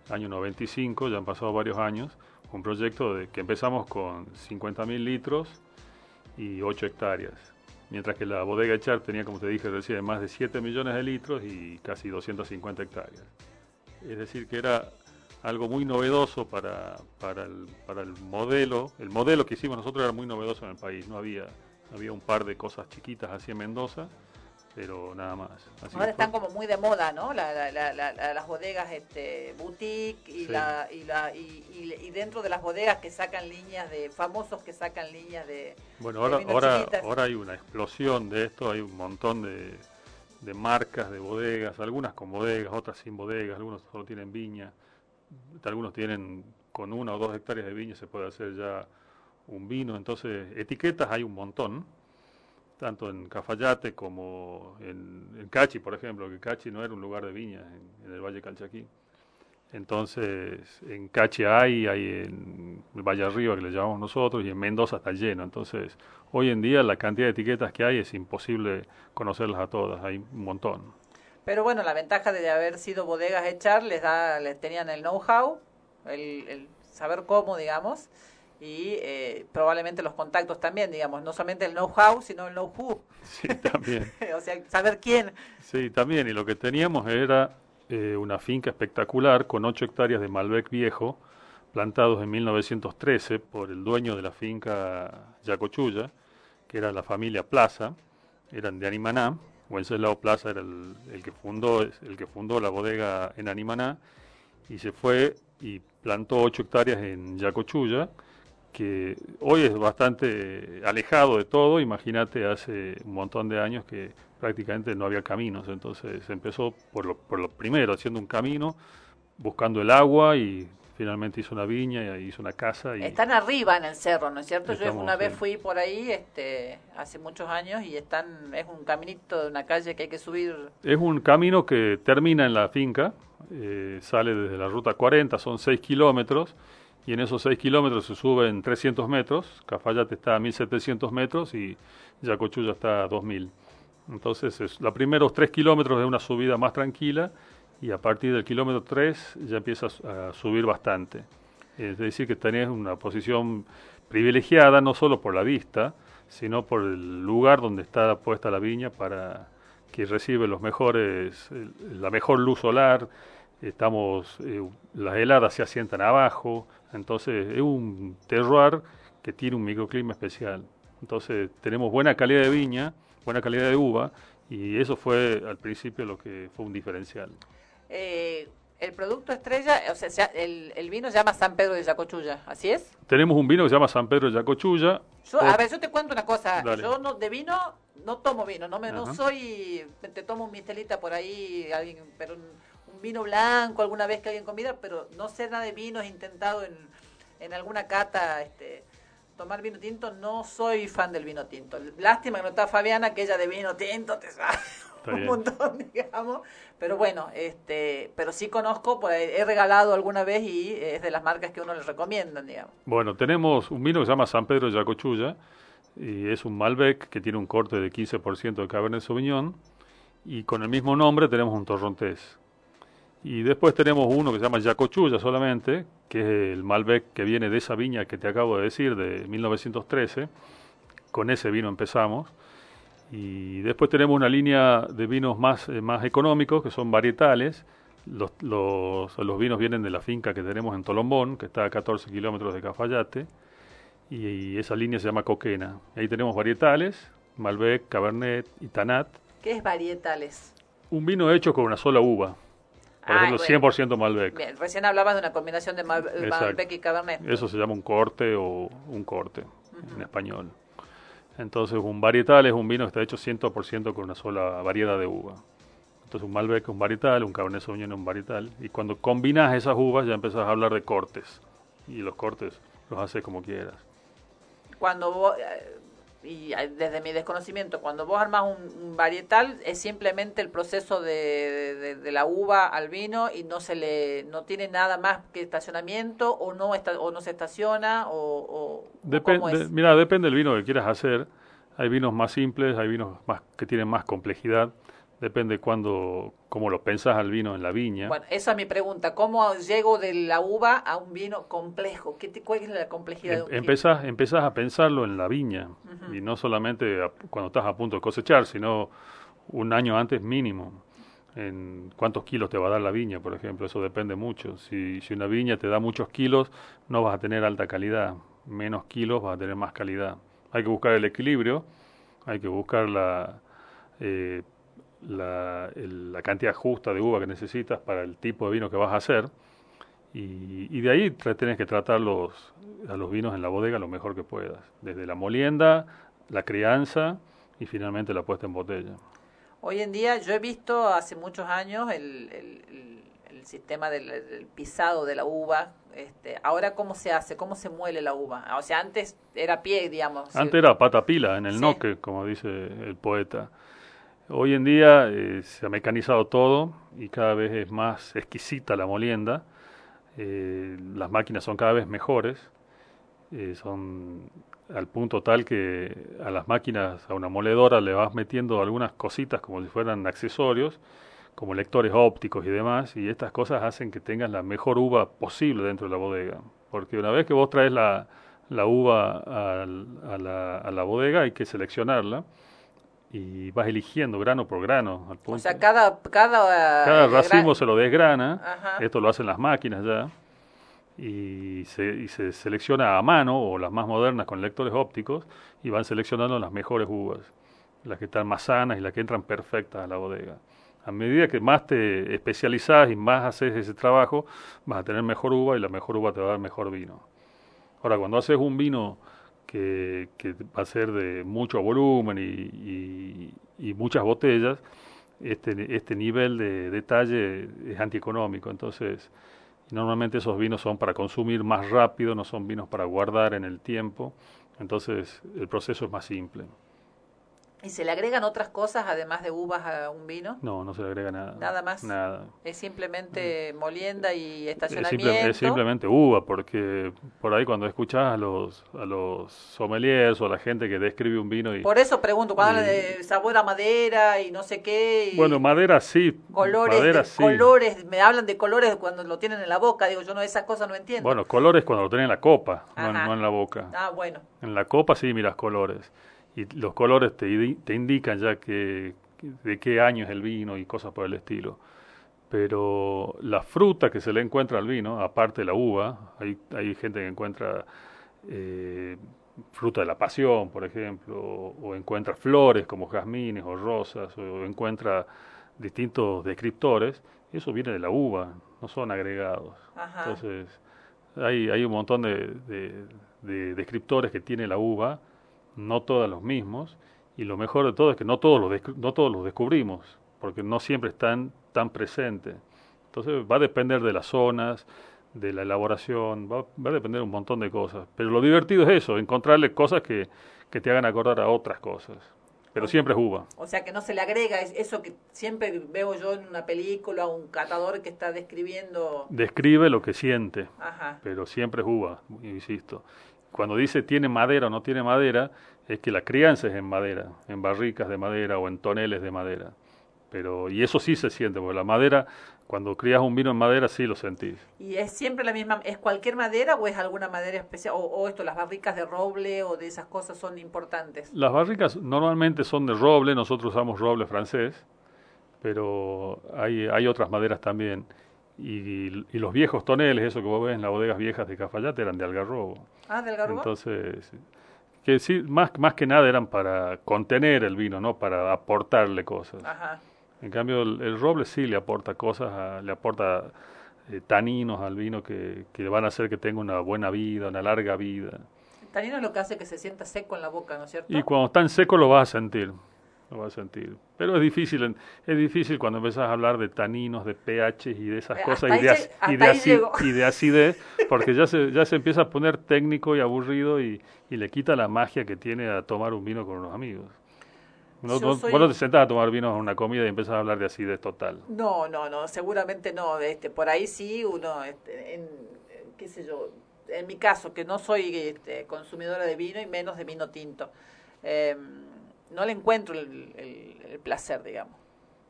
Speaker 17: año 95, ya han pasado varios años, un proyecto de que empezamos con 50.000 litros y 8 hectáreas. Mientras que la bodega Echar tenía, como te dije recién, más de 7 millones de litros y casi 250 hectáreas. Es decir, que era algo muy novedoso para, para, el, para el modelo. El modelo que hicimos nosotros era muy novedoso en el país. No había, había un par de cosas chiquitas así en Mendoza, pero nada más. Así
Speaker 2: Ahora están como muy de moda, ¿no? La- la- la- la- la- las bodegas este, boutique y,
Speaker 17: Sí.
Speaker 2: la, y, la, y, y- y dentro de las bodegas que sacan líneas de famosos que sacan líneas de
Speaker 17: Bueno, ahora, ahora, ahora hay una explosión de esto, hay un montón de, de marcas de bodegas, algunas con bodegas, otras sin bodegas, algunos solo tienen viña, algunos tienen con una o dos hectáreas de viña se puede hacer ya un vino, entonces etiquetas hay un montón, tanto en Cafayate como en, en Cachi, por ejemplo, que Cachi no era un lugar de viña en, en el Valle Calchaquí. Entonces, en Cachi hay, hay en el Valle Arriba que le llamamos nosotros, y en Mendoza está lleno. Entonces, hoy en día la cantidad de etiquetas que hay es imposible conocerlas a todas, hay un montón.
Speaker 2: Pero bueno, la ventaja de haber sido bodegas Echar les da, les tenían el know-how, el, el saber cómo, digamos, y, eh, probablemente los contactos también, digamos, no solamente el know-how, sino el know-who.
Speaker 17: Sí, también.
Speaker 2: o sea, saber quién.
Speaker 17: Sí, también. Y lo que teníamos era eh, una finca espectacular con 8 hectáreas de Malbec viejo, plantados en 1913 por el dueño de la finca Yacochulla, que era la familia Plaza, eran de Animaná. Wenceslao Plaza era el, el que fundó el que fundó la bodega en Animaná y se fue y plantó 8 hectáreas en Yacochulla que hoy es bastante alejado de todo, imagínate hace un montón de años que prácticamente no había caminos, entonces empezó por lo, por lo primero, haciendo un camino, buscando el agua y finalmente hizo una viña y hizo una casa. Y
Speaker 2: Están arriba en el cerro, ¿no es cierto? Yo una vez fui por ahí este, hace muchos años y están es un caminito de una calle que hay que subir.
Speaker 17: Es un camino que termina en la finca, eh, sale desde la ruta 40, son 6 kilómetros, y en esos 6 kilómetros se suben 300 metros, Cafayate está a 1700 metros y Yacochulla está a 2000. Entonces, es, los primeros 3 kilómetros es una subida más tranquila y a partir del kilómetro 3 ya empiezas a subir bastante. Es decir, que tenés una posición privilegiada no solo por la vista, sino por el lugar donde está puesta la viña para que recibe los mejores, la mejor luz solar. Estamos, eh, las heladas se asientan abajo, entonces es un terroir que tiene un microclima especial. Entonces tenemos buena calidad de viña, buena calidad de uva, y eso fue al principio lo que fue un diferencial.
Speaker 2: Eh, el producto estrella, o sea, se- el, el vino se llama San Pedro de Yacochulla, ¿así es?
Speaker 17: Tenemos un vino que se llama San Pedro de Yacochulla.
Speaker 2: Yo, a ver, yo te cuento una cosa.
Speaker 17: Dale.
Speaker 2: Yo no, de vino no tomo vino, no me no soy, te tomo un mistelita por ahí, alguien, pero vino blanco alguna vez que alguien convida, pero no sé nada de vinos, he intentado en, en alguna cata este, tomar vino tinto, no soy fan del vino tinto. Lástima que no está Fabiana, que ella de vino tinto te sabe
Speaker 17: Está
Speaker 2: un
Speaker 17: bien.
Speaker 2: montón, digamos. Pero bueno, este, pero sí conozco, ahí, he regalado alguna vez y es de las marcas que uno le recomiendan, digamos.
Speaker 17: Bueno, tenemos un vino que se llama San Pedro de Yacochulla y es un Malbec que tiene un corte de 15% de Cabernet Sauvignon y con el mismo nombre tenemos un Torrontés. Y después tenemos uno que se llama Yacochulla solamente, que es el Malbec que viene de esa viña que te acabo de decir, de 1913. Con ese vino empezamos. Y después tenemos una línea de vinos más, eh, más económicos, que son varietales. Los, los, los vinos vienen de la finca que tenemos en Tolombón, que está a 14 kilómetros de Cafayate. Y, y esa línea se llama Coquena. Ahí tenemos varietales, Malbec, Cabernet y Tanat.
Speaker 2: ¿Qué es varietales?
Speaker 17: Un vino hecho con una sola uva. Por ejemplo,
Speaker 2: bueno.
Speaker 17: 100% Malbec.
Speaker 2: Recién hablabas de una combinación de
Speaker 17: Exacto.
Speaker 2: Malbec y Cabernet.
Speaker 17: Eso se llama un corte o un corte en español. Entonces, un varietal es un vino que está hecho 100% con una sola variedad de uva. Entonces, un Malbec es un varietal, un Cabernet Sauvignon es un varietal. Y cuando combinas esas uvas ya empezás a hablar de cortes. Y los cortes los haces como quieras.
Speaker 2: Cuando vos, eh, y desde mi desconocimiento, cuando vos armas un, un varietal es simplemente el proceso de, de- de la uva al vino y no se le no tiene nada más que estacionamiento o no está, o no se estaciona o, o- o
Speaker 17: Depen-
Speaker 2: cómo
Speaker 17: de-
Speaker 2: es.
Speaker 17: mira, depende del vino que quieras hacer. Hay vinos más simples, hay vinos más que tienen más complejidad. Depende cuando, cómo lo pensás al vino en la viña.
Speaker 2: Bueno, esa es mi pregunta. ¿Cómo llego de la uva a un vino complejo? ¿Qué te, ¿Cuál es la complejidad de un
Speaker 17: Em-
Speaker 2: vino?
Speaker 17: empezás, empezás a pensarlo en la viña y no solamente a- cuando estás a punto de cosechar, sino un año antes mínimo. En cuántos kilos te va a dar la viña, por ejemplo, eso depende mucho. Si, si una viña te da muchos kilos, no vas a tener alta calidad. Menos kilos vas a tener más calidad. Hay que buscar el equilibrio, hay que buscar la, eh, la, el- la cantidad justa de uva que necesitas para el tipo de vino que vas a hacer. Y, y de ahí tenés que tratar los, a los vinos en la bodega lo mejor que puedas. Desde la molienda, la crianza y finalmente la puesta en botella.
Speaker 2: Hoy en día yo he visto hace muchos años el, el- sistema del, pisado de la uva. Este, ahora cómo se hace, cómo se muele la uva. O sea, antes era pie, digamos.
Speaker 17: Antes era pata pila en el
Speaker 2: Sí.
Speaker 17: noque, como dice el poeta. Hoy en día eh, se ha mecanizado todo y cada vez es más exquisita la molienda. Eh, las máquinas son cada vez mejores. eh, son al punto tal que a las máquinas, a una moledora le vas metiendo algunas cositas como si fueran accesorios, como lectores ópticos y demás, y estas cosas hacen que tengas la mejor uva posible dentro de la bodega. Porque una vez que vos traes la, la uva a, la, a la bodega, hay que seleccionarla y vas eligiendo grano por grano. Al
Speaker 2: O
Speaker 17: punto.
Speaker 2: sea, cada... Cada,
Speaker 17: Cada
Speaker 2: eh,
Speaker 17: racimo
Speaker 2: gra-
Speaker 17: se lo desgrana,
Speaker 2: Ajá.
Speaker 17: esto lo hacen las máquinas ya, y se, y se selecciona a mano, o las más modernas con lectores ópticos, y van seleccionando las mejores uvas, las que están más sanas y las que entran perfectas a la bodega. A medida que más te especializas y más haces ese trabajo, vas a tener mejor uva y la mejor uva te va a dar mejor vino. Ahora, cuando haces un vino que, que va a ser de mucho volumen y, y- muchas botellas, este, este nivel de detalle es antieconómico. Entonces, normalmente esos vinos son para consumir más rápido, no son vinos para guardar en el tiempo. Entonces, el proceso es más simple.
Speaker 2: ¿Y se le agregan otras cosas además de uvas a un vino?
Speaker 17: No, no se le agrega nada.
Speaker 2: Nada más.
Speaker 17: Nada.
Speaker 2: Es simplemente molienda y
Speaker 17: Es,
Speaker 2: estacionamiento.
Speaker 17: simple- es simplemente uva, porque por ahí cuando escuchas a los, a los sommeliers o a la gente que describe un vino y...
Speaker 2: Por eso pregunto, cuando hablan de sabor a madera y no sé qué, y
Speaker 17: Bueno, madera sí,
Speaker 2: colores,
Speaker 17: madera
Speaker 2: de-
Speaker 17: sí.
Speaker 2: colores, me hablan de colores cuando lo tienen en la boca, digo, yo no esas cosas no entiendo.
Speaker 17: Bueno, colores cuando lo tenés en la copa, no no en la boca.
Speaker 2: Ah, bueno.
Speaker 17: En la copa sí miras colores. Y los colores te, te indican ya que, de qué año es el vino y cosas por el estilo. Pero la fruta que se le encuentra al vino, aparte de la uva, hay, hay gente que encuentra eh, fruta de la pasión, por ejemplo, o, o encuentra flores como jazmines o rosas, o encuentra distintos descriptores, eso viene de la uva, no son agregados.
Speaker 2: Ajá.
Speaker 17: Entonces, hay, hay un montón de, de- de descriptores que tiene la uva, no todos los mismos, y lo mejor de todo es que no todos los, no todos los descubrimos, porque no siempre están tan presentes. Entonces va a depender de las zonas, de la elaboración, va, va a depender un montón de cosas. Pero lo divertido es eso, encontrarle cosas que, que te hagan acordar a otras cosas. Pero siempre es uva.
Speaker 2: O sea, que no se le agrega es- eso que siempre veo yo en una película, un catador que está describiendo...
Speaker 17: Describe lo que siente.
Speaker 2: Ajá.
Speaker 17: pero siempre es uva, insisto. Cuando dice tiene madera o no tiene madera, es que la crianza es en madera, en barricas de madera o en toneles de madera. Pero, y eso sí se siente, porque la madera, cuando crías un vino en madera, sí lo sentís.
Speaker 2: ¿Y es siempre la misma, es cualquier madera o es alguna madera especial? O, o esto, las barricas de roble o de esas cosas son importantes.
Speaker 17: Las barricas normalmente son de roble, nosotros usamos roble francés, pero hay, hay otras maderas también. Y, y los viejos toneles, eso que vos ves en las bodegas viejas de Cafayate, eran de algarrobo.
Speaker 2: Ah, del garbo.
Speaker 17: Entonces, que sí, más, más que nada eran para contener el vino, no para aportarle cosas.
Speaker 2: Ajá.
Speaker 17: En cambio, el, el roble sí le aporta cosas, a- le aporta eh, taninos al vino que, que van a hacer que tenga una buena vida, una larga vida.
Speaker 2: El tanino es lo que hace que se sienta seco en la boca, ¿no es cierto?
Speaker 17: Y cuando está en seco lo vas a sentir, lo vas a sentir. Pero es difícil, es difícil cuando empiezas a hablar de taninos, de pH y de esas cosas y de, ac- y, y acidez, porque ya se, ya se empieza a poner técnico y aburrido y, y le quita la magia que tiene a tomar un vino con unos amigos. No,
Speaker 2: Yo
Speaker 17: no-
Speaker 2: soy-
Speaker 17: Vos no te sentás a tomar vino en una comida y empiezas a hablar de acidez total.
Speaker 2: No, no, no, seguramente no. Este, por ahí sí, uno, este, en, en- qué sé yo, en mi caso, que no soy este, consumidora de vino y menos de vino tinto, eh, no le encuentro el, el- el placer, digamos.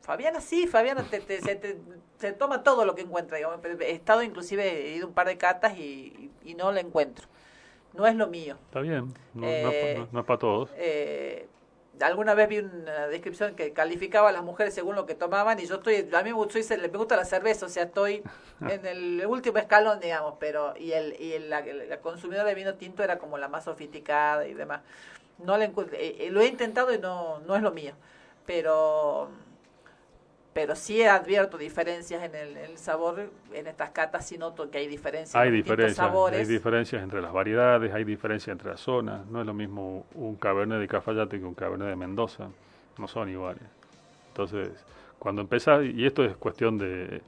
Speaker 2: Fabiana sí, Fabiana te, te- se, te- se toma todo lo que encuentra, digamos. He estado inclusive, he ido un par de catas y, y no lo encuentro. No es lo mío.
Speaker 17: Está bien, no, no,
Speaker 2: Eh,
Speaker 17: no- no es para todos.
Speaker 2: Eh, alguna vez vi una descripción que calificaba a las mujeres según lo que tomaban y yo estoy, a mí me gusta, soy- me gusta la cerveza, o sea, estoy en el último escalón, digamos, pero y el y el- la, la consumidora de vino tinto era como la más sofisticada y demás. No le eh, eh, lo he intentado y no no es lo mío, pero pero sí advierto diferencias en el, el sabor, en estas catas sí noto que hay diferencias
Speaker 17: Hay
Speaker 2: en
Speaker 17: diferencias, hay
Speaker 2: sabores.
Speaker 17: diferencias entre las variedades, hay diferencias entre las zonas. No es lo mismo un Cabernet de Cafayate que un Cabernet de Mendoza. No son iguales. Entonces, cuando empezás, y esto es cuestión de,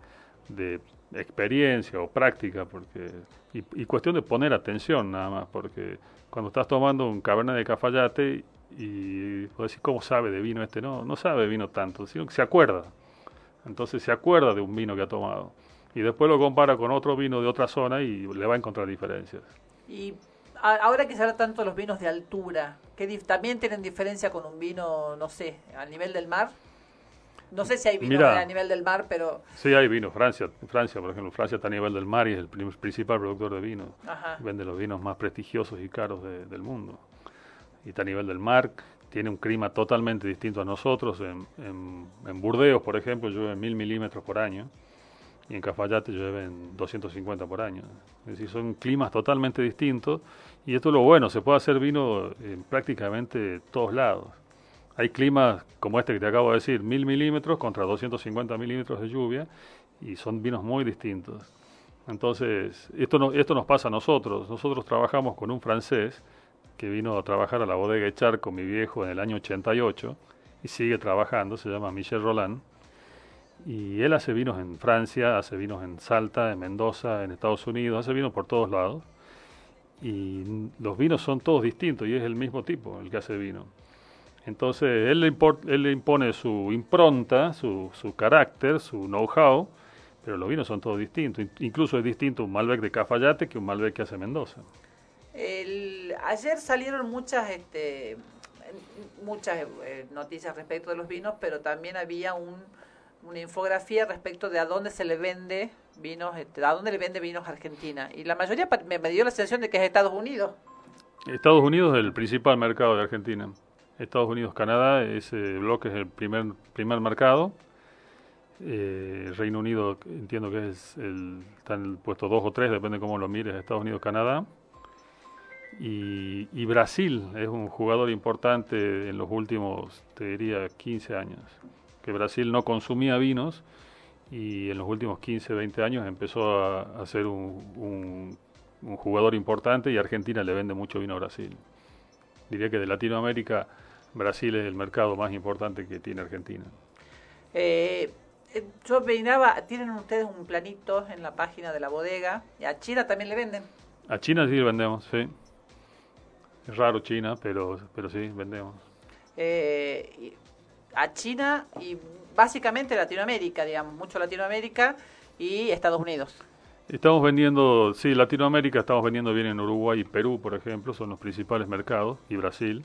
Speaker 17: de experiencia o práctica, porque y, y cuestión de poner atención nada más, porque cuando estás tomando un Cabernet de Cafayate y vos decís, ¿cómo sabe de vino este? No, no sabe de vino tanto, sino que se acuerda. Entonces se acuerda de un vino que ha tomado. Y después lo compara con otro vino de otra zona y le va a encontrar diferencias.
Speaker 2: Y ahora que se habla tanto de los vinos de altura, ¿qué dif- ¿también tienen diferencia con un vino, no sé, a nivel del mar? No sé si hay vino a nivel del mar, pero...
Speaker 17: Sí, hay vino. Francia, Francia, por ejemplo, Francia está a nivel del mar y es el principal productor de vino.
Speaker 2: Ajá.
Speaker 17: Vende los vinos más prestigiosos y caros de- del mundo. Y está a nivel del mar. Tiene un clima totalmente distinto a nosotros. En, en- en Burdeos, por ejemplo, llueve mil milímetros por año. Y en Cafayate llueven 250 por año. Es decir, son climas totalmente distintos. Y esto es lo bueno, se puede hacer vino en prácticamente todos lados. Hay climas como este que te acabo de decir, mil milímetros contra 250 milímetros de lluvia, y son vinos muy distintos. Entonces, esto, no, esto nos pasa a nosotros. Nosotros trabajamos con un francés que vino a trabajar a la bodega Echar con mi viejo en el año 88 y sigue trabajando, se llama Michel Roland. Y él hace vinos en Francia, hace vinos en Salta, en Mendoza, en Estados Unidos, hace vinos por todos lados. Y los vinos son todos distintos y es el mismo tipo el que hace vino. Entonces él le, impor- él le impone su impronta, su, su carácter, su know-how, pero los vinos son todos distintos. In- Incluso es distinto un Malbec de Cafayate que un Malbec que hace Mendoza.
Speaker 2: El, ayer salieron muchas este, muchas eh, noticias respecto de los vinos, pero también había un, una infografía respecto de a dónde se le vende vinos, este, a dónde le vende vinos Argentina. Y la mayoría me, me dio la sensación de que es Estados Unidos.
Speaker 17: Estados Unidos es el principal mercado de Argentina. Estados Unidos, Canadá, ese bloque es el primer, primer mercado. Eh, Reino Unido entiendo que es el, está en el puesto 2 o 3, depende cómo lo mires, Estados Unidos, Canadá. Y, Brasil es un jugador importante en los últimos, te diría, 15 años. Que Brasil no consumía vinos y en los últimos 15, 20 años empezó a, ser un- un jugador importante y Argentina le vende mucho vino a Brasil. Diría que de Latinoamérica, Brasil es el mercado más importante que tiene Argentina.
Speaker 2: Eh, eh, yo miraba, tienen ustedes un planito en la página de la bodega, y a China también le venden.
Speaker 17: A China sí vendemos, sí. Es raro China, pero, pero sí, vendemos.
Speaker 2: eh, a China y básicamente Latinoamérica, digamos, mucho Latinoamérica y Estados Unidos.
Speaker 17: Estamos vendiendo, sí, Latinoamérica estamos vendiendo bien en Uruguay y Perú, por ejemplo, son los principales mercados, y Brasil.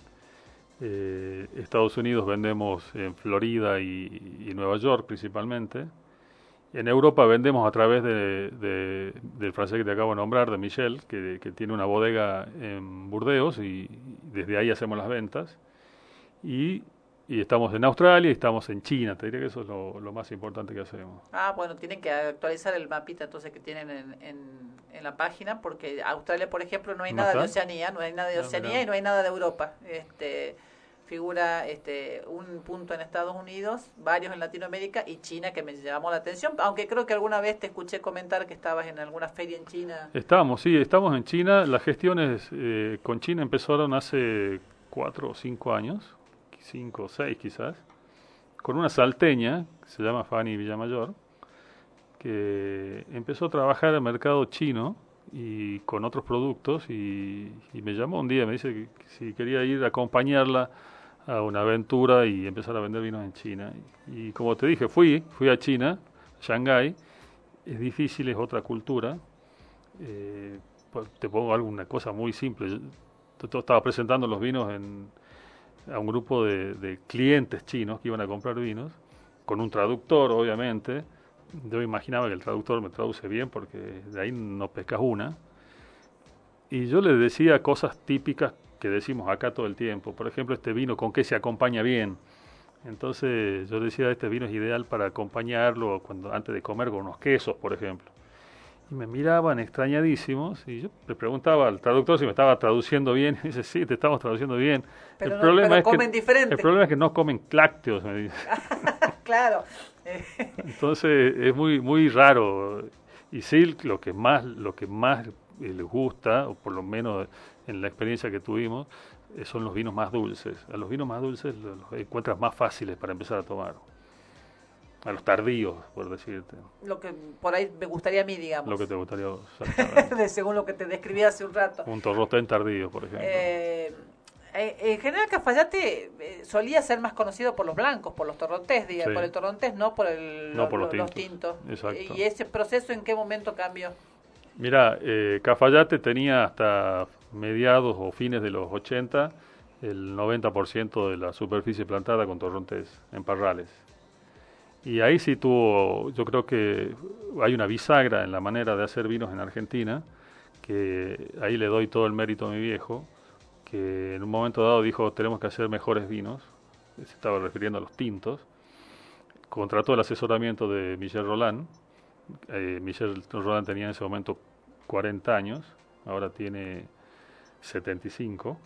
Speaker 17: Eh, Estados Unidos vendemos en Florida y, y Nueva York principalmente. En Europa vendemos a través de, de- del francés que te acabo de nombrar, de Michel, que, que tiene una bodega en Burdeos y desde ahí hacemos las ventas. Y, y estamos en Australia y estamos en China, te diría que eso es lo, lo más importante que hacemos.
Speaker 2: Ah, bueno, tienen que actualizar el mapita entonces que tienen en, en, en la página, porque Australia, por ejemplo, no hay
Speaker 17: ¿No
Speaker 2: nada de? Oceanía, no hay nada de
Speaker 17: Ah,
Speaker 2: Oceanía y no hay nada de Europa. Este figura este un punto en Estados Unidos, varios en Latinoamérica y China que me llamó la atención, aunque creo que alguna vez te escuché comentar que estabas en alguna feria en China.
Speaker 17: Estamos, sí, estamos en China. Las gestiones eh, con China empezaron hace cuatro o cinco años, cinco o seis quizás, con una salteña que se llama Fanny Villamayor, que empezó a trabajar el mercado chino y con otros productos y, me llamó un día, me dice que si quería ir a acompañarla a una aventura y empezar a vender vinos en China. Y, como te dije, fui, fui a China, Shanghái, es difícil, es otra cultura. Eh, pues, te pongo alguna cosa muy simple. Yo- yo estaba presentando los vinos en, a un grupo de, de clientes chinos que iban a comprar vinos, con un traductor, obviamente. Yo imaginaba que el traductor me traduce bien porque de ahí no pescas una. Y yo les decía cosas típicas que decimos acá todo el tiempo. Por ejemplo, este vino, ¿con qué se acompaña bien? Entonces yo decía, este vino es ideal para acompañarlo cuando antes de comer con unos quesos, por ejemplo. Y me miraban extrañadísimos y yo le preguntaba al traductor si me estaba traduciendo bien. Y dice, sí, te estamos traduciendo bien.
Speaker 2: Pero no- pero comen
Speaker 17: que,
Speaker 2: diferente.
Speaker 17: El problema es que no comen lácteos, me dice.
Speaker 2: claro.
Speaker 17: Entonces es muy muy raro. Y sí, lo que más lo que más eh, les gusta, o por lo menos en la experiencia que tuvimos, eh, son los vinos más dulces. A los vinos más dulces los, los encuentras más fáciles para empezar a tomar. A los tardíos, por decirte.
Speaker 2: Lo que por ahí me gustaría a mí, digamos.
Speaker 17: Lo que te gustaría.
Speaker 2: De- según lo que te describí hace un rato.
Speaker 17: Un torrotén tardío, por ejemplo.
Speaker 2: Eh, eh, en general Cafayate solía ser más conocido por los blancos, por los torrontés, diga,
Speaker 17: Sí.
Speaker 2: por el torrontés, no por, el,
Speaker 17: No por
Speaker 2: lo-
Speaker 17: los
Speaker 2: los
Speaker 17: tintos.
Speaker 2: ¿Y ese proceso en qué momento cambió?
Speaker 17: Mira, eh, Cafayate tenía hasta mediados o fines de los 80 el 90% de la superficie plantada con torrontés en parrales. Y ahí sí tuvo, yo creo que hay una bisagra en la manera de hacer vinos en Argentina, que ahí le doy todo el mérito a mi viejo, que en un momento dado dijo, tenemos que hacer mejores vinos, se estaba refiriendo a los tintos, contrató el asesoramiento de Michel Roland, eh, Michel Roland tenía en ese momento 40 años, ahora tiene 75,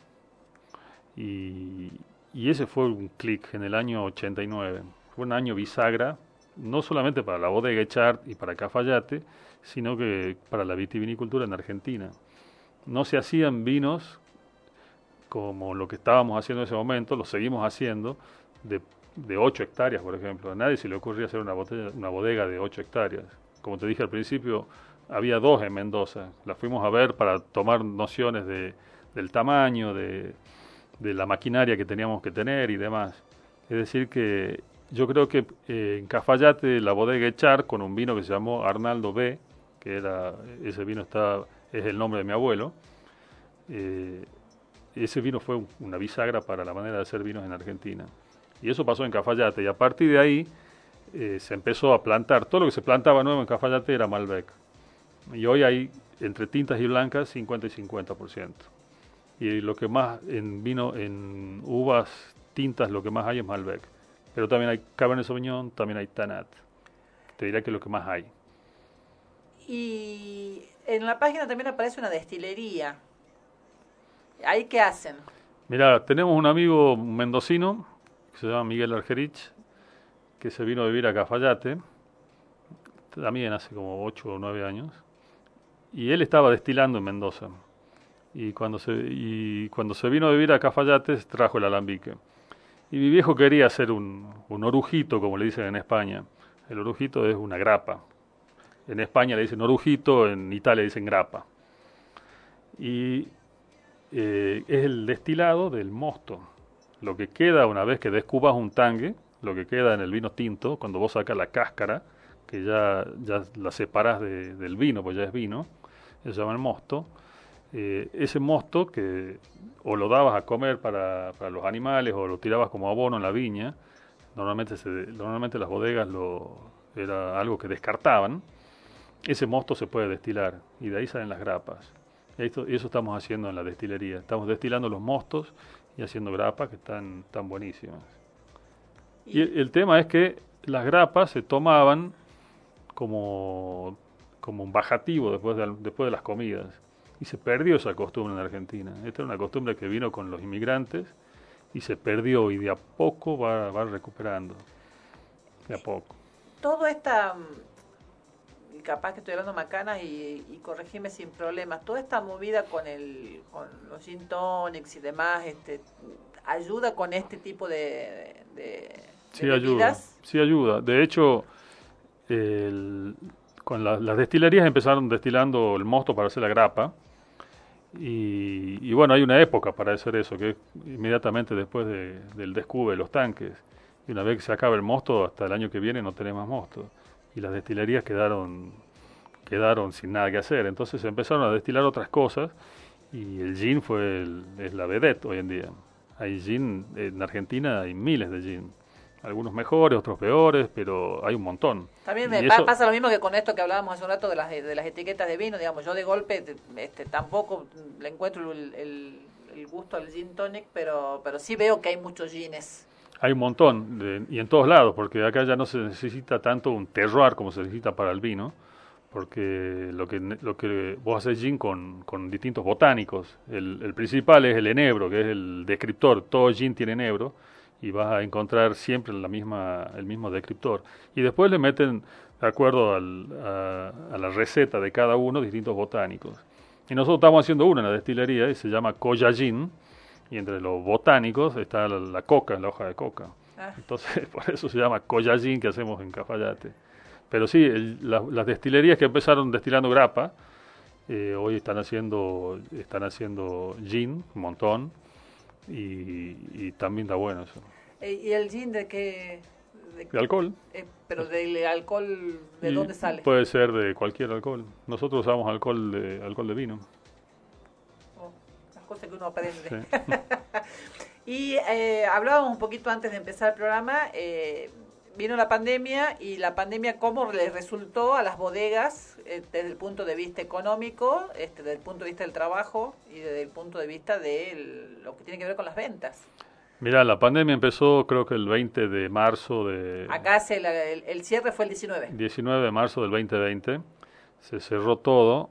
Speaker 17: y, y ese fue un clic en el año 89. Fue un año bisagra, no solamente para la bodega Echart y para Cafayate, sino que para la vitivinicultura en Argentina. No se hacían vinos como lo que estábamos haciendo en ese momento, lo seguimos haciendo, de, de 8 hectáreas, por ejemplo. A nadie se le ocurría hacer una, botella, una bodega de 8 hectáreas. Como te dije al principio, había dos en Mendoza. Las fuimos a ver para tomar nociones de, del tamaño, de, de la maquinaria que teníamos que tener y demás. Es decir, que yo creo que eh, en Cafayate la bodega Echar con un vino que se llamó Arnaldo B, que era ese vino está es el nombre de mi abuelo. eh, ese vino fue un- una bisagra para la manera de hacer vinos en Argentina. Y eso pasó en Cafayate y a partir de ahí eh, se empezó a plantar. Todo lo que se plantaba nuevo en Cafayate era Malbec. Y hoy hay entre tintas y blancas 50 y 50%. Y lo que más en vino, en uvas tintas, lo que más hay es Malbec. Pero también hay Cabernet Sauvignon, también hay Tanat. Te diría que es lo que más hay.
Speaker 2: Y en la página también aparece una destilería. ¿Ahí qué hacen?
Speaker 17: Mira, tenemos un amigo mendocino que se llama Miguel Argerich, que se vino a vivir a Cafayate, también hace como 8 o 9 años, y él estaba destilando en Mendoza. Y cuando se, vino a vivir a Cafayate, trajo el alambique. Y mi viejo quería hacer un, un orujito, como le dicen en España. El orujito es una grapa. En España le dicen orujito, en Italia le dicen grapa. Y eh, es el destilado del mosto. Lo que queda una vez que descubas un tangue, lo que queda en el vino tinto, cuando vos sacas la cáscara, que ya, ya la separás de- del vino, pues ya es vino, se llama el mosto. eh, ese mosto que o lo dabas a comer para, para los animales o lo tirabas como abono en la viña, normalmente, se, normalmente las bodegas lo, era algo que descartaban, ese mosto se puede destilar y de ahí salen las grapas. Y esto- y eso estamos haciendo en la destilería. Estamos destilando los mostos y haciendo grapas que están, están buenísimas. Y el, el tema es que las grapas se tomaban como, como un bajativo después de, después de las comidas. Y se perdió esa costumbre en Argentina. Esta era una costumbre que vino con los inmigrantes y se perdió y de a poco va, va recuperando. De a poco.
Speaker 2: Todo esta, mm, capaz que estoy hablando macanas y, y corregime sin problemas, toda esta movida con el con los gin tonics y demás, este, ayuda con este tipo de, de, de
Speaker 17: Sí ayuda, sí ayuda. De hecho, con la- las destilerías empezaron destilando el mosto para hacer la grapa. Y, y bueno, hay una época para hacer eso, que es inmediatamente después de- del descube de los tanques. Y una vez que se acaba el mosto, hasta el año que viene no tenés más mosto. Y las destilerías quedaron, quedaron sin nada que hacer. Entonces empezaron a destilar otras cosas y el gin fue el- es la vedette hoy en día. Hay gin, en Argentina hay miles de gin. Algunos mejores, otros peores, pero hay un montón.
Speaker 2: También me
Speaker 17: eso-
Speaker 2: pasa lo mismo que con esto que hablábamos hace un rato de las, de las etiquetas de vino, digamos, yo de golpe te- este, tampoco le encuentro el, el- el gusto al gin tonic, pero, pero sí veo que hay muchos gines.
Speaker 17: Hay un montón, de- y en todos lados, porque acá ya no se necesita tanto un terroir como se necesita para el vino, porque lo que, lo que vos haces gin con, con distintos botánicos. El, el principal es el enebro, que es el descriptor. Todo gin tiene enebro, y vas a encontrar siempre la misma, el mismo descriptor. Y después le meten, de acuerdo al- a, a la receta de cada uno, distintos botánicos. Y nosotros estamos haciendo uno en la destilería, y se llama Koya Gin, y entre los botánicos está la, la coca, la hoja de coca.
Speaker 2: Ah.
Speaker 17: Entonces, por eso se llama Collagin que hacemos en Cafayate. Pero sí, el- la- las destilerías que empezaron destilando grapa, eh, hoy están haciendo están haciendo gin, un montón, y, y también da bueno eso.
Speaker 2: Eh, ¿Y el gin de qué? de-
Speaker 17: ¿De alcohol?
Speaker 2: eh, pero del alcohol, ¿de
Speaker 17: Y
Speaker 2: dónde sale?
Speaker 17: Puede ser de cualquier alcohol. Nosotros usamos alcohol de alcohol de vino.
Speaker 2: Las cosas que uno aprende.
Speaker 17: Sí.
Speaker 2: Y eh, hablábamos un poquito antes de empezar el programa, eh, vino la pandemia y la pandemia cómo le resultó a las bodegas eh, desde el punto de vista económico, este, desde el punto de vista del trabajo y desde el punto de vista de lo que tiene que ver con las ventas.
Speaker 17: Mira, la pandemia empezó creo que el 20 de marzo de...
Speaker 2: Acá se la- el, el cierre fue el 19.
Speaker 17: 19 de marzo del 2020. Se cerró todo.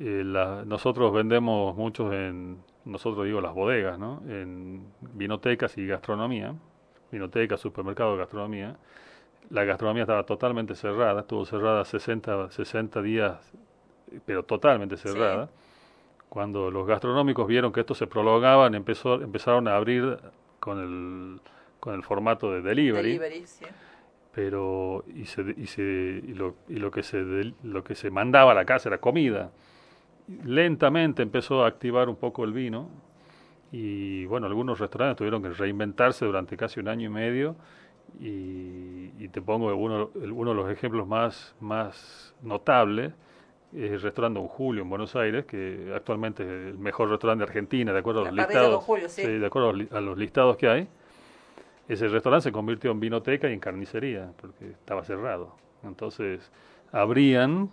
Speaker 17: Eh, la- nosotros vendemos muchos en, nosotros digo las bodegas, ¿no? En vinotecas y gastronomía. Vinotecas, supermercados, gastronomía. La gastronomía estaba totalmente cerrada, estuvo cerrada 60, 60 días, pero totalmente cerrada. Cuando los gastronómicos vieron que esto se prolongaban, empezó, empezaron a abrir con el, con el formato de delivery
Speaker 2: Delivery, sí.
Speaker 17: pero y, se, y, se, y, lo, y lo que se lo que se mandaba a la casa era comida lentamente empezó a activar un poco el vino y bueno algunos restaurantes tuvieron que reinventarse durante casi un año y medio y, y te pongo uno, uno de los ejemplos más más notables es el restaurante Don Julio en Buenos Aires que actualmente es el mejor restaurante de Argentina de acuerdo a los listados
Speaker 2: Julio, sí.
Speaker 17: de acuerdo a los listados que hay ese restaurante se convirtió en vinoteca y en carnicería, porque estaba cerrado. Entonces, abrían,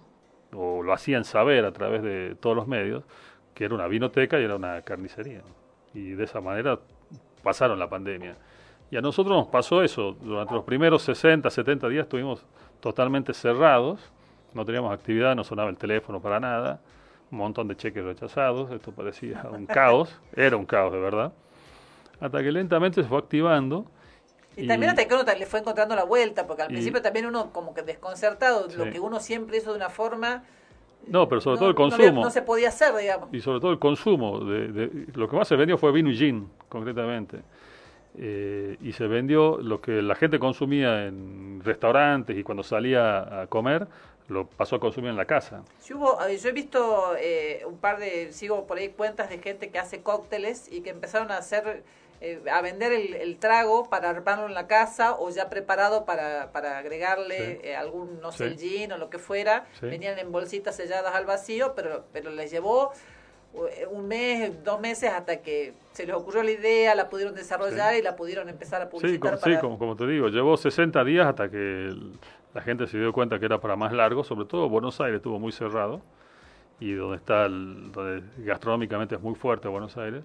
Speaker 17: o lo hacían saber a través de todos los medios, que era una vinoteca y era una carnicería. Y de esa manera pasaron la pandemia. Y a nosotros nos pasó eso. Durante los primeros 60, 70 días estuvimos totalmente cerrados, no teníamos actividad, no sonaba el teléfono para nada, un montón de cheques rechazados, esto parecía un caos, era un caos de verdad, hasta que lentamente se fue activando.
Speaker 2: Y, también hasta que uno le fue encontrando la vuelta, porque al
Speaker 17: y-
Speaker 2: principio también uno como que desconcertado, lo que uno siempre hizo de una forma,
Speaker 17: No, pero sobre
Speaker 2: no,
Speaker 17: todo el consumo.
Speaker 2: no se podía hacer, digamos.
Speaker 17: y sobre todo el consumo. De, de- lo que más se vendió fue vino y gin, concretamente. Eh, y se vendió lo que la gente consumía en restaurantes y cuando salía a comer, lo pasó a consumir en la casa.
Speaker 2: Sí hubo, eh, yo he visto eh, un par de, sigo por ahí cuentas de gente que hace cócteles y que empezaron a hacer, eh, a vender el, el trago para armarlo en la casa o ya preparado para, para agregarle
Speaker 17: Sí.
Speaker 2: eh, algún, no
Speaker 17: Sí.
Speaker 2: sé, el gin o lo que fuera.
Speaker 17: Sí.
Speaker 2: Venían en bolsitas selladas al vacío, pero, pero les llevó eh, un mes, dos meses hasta que se les ocurrió la idea, la pudieron desarrollar y la pudieron empezar a
Speaker 17: Sí,
Speaker 2: publicitar.
Speaker 17: como, sí,
Speaker 2: para-
Speaker 17: como, como te digo, llevó 60 días hasta que el- la gente se dio cuenta que era para más largo, sobre todo Buenos Aires estuvo muy cerrado y donde está, el- donde gastronómicamente es muy fuerte Buenos Aires.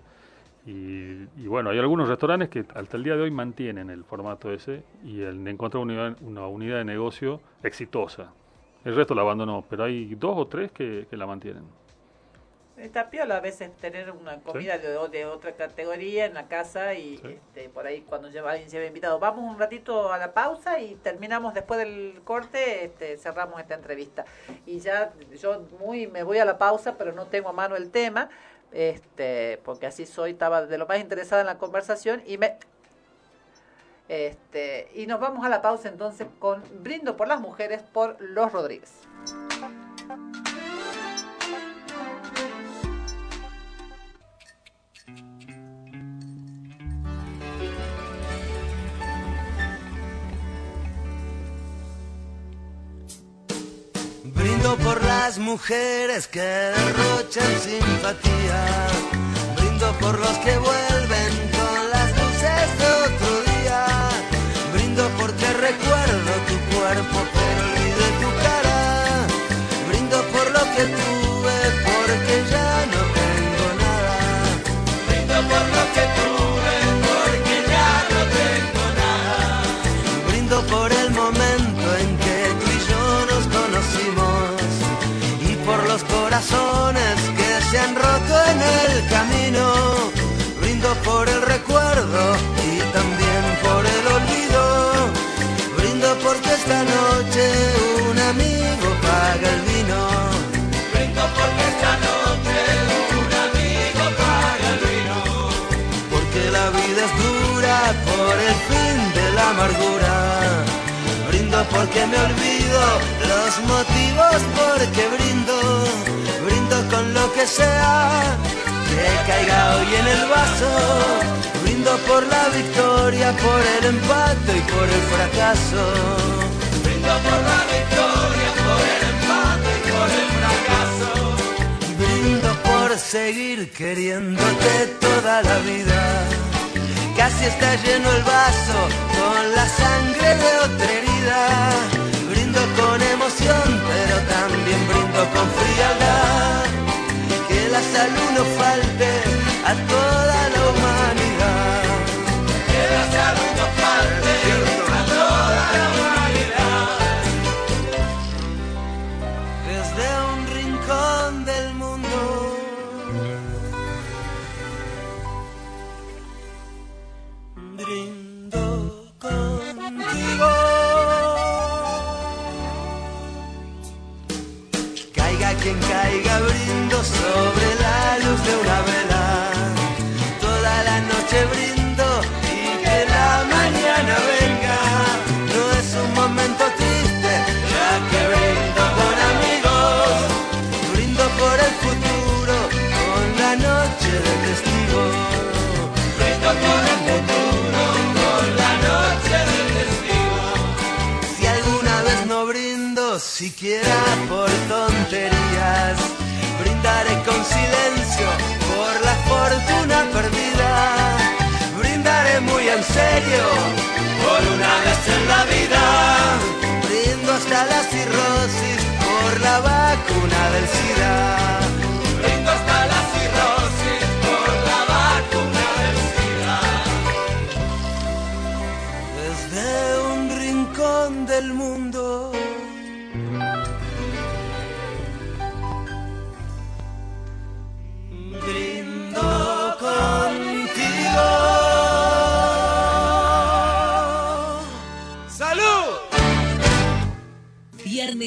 Speaker 17: Y, y bueno, hay algunos restaurantes que hasta el día de hoy mantienen el formato ese y el, encontrar una unidad, una unidad de negocio exitosa. El resto la abandonó, pero hay dos o tres que, que la mantienen.
Speaker 2: Está piola a veces tener una comida de, de otra categoría en la casa y este, por ahí cuando lleva, alguien lleva invitado. Vamos un ratito a la pausa y terminamos después del corte, este, cerramos esta entrevista. Y ya yo muy me voy a la pausa, pero no tengo a mano el tema, este, porque así soy, estaba de lo más interesada en la conversación y me... Este, y nos vamos a la pausa entonces con Brindo por las Mujeres por Los Rodríguez.
Speaker 18: Brindo por las mujeres que derrochan simpatía. Brindo por los que vuelven con las luces de otro día. Brindo porque recuerdo tu cuerpo pero olvidé tu cara. Brindo por lo que tuve han roto en el camino. Brindo por el recuerdo y también por el olvido. Brindo porque esta noche un amigo paga el vino. Brindo porque esta noche un amigo paga el vino. Porque la vida es dura por el fin de la amargura. Brindo porque me olvido los motivos porque brindo. Brindo con lo que sea que caiga hoy en el vaso. Brindo por la victoria, por el empate y por el fracaso. Brindo por la victoria, por el empate y por el fracaso. Brindo por seguir queriéndote toda la vida Casi está lleno el vaso con la sangre de otra herida. Brindo con emoción, pero también brindo con frialdad. La salud no falte a toda la humanidad. Que la salud no falte a toda la humanidad. Siquiera por tonterías, brindaré con silencio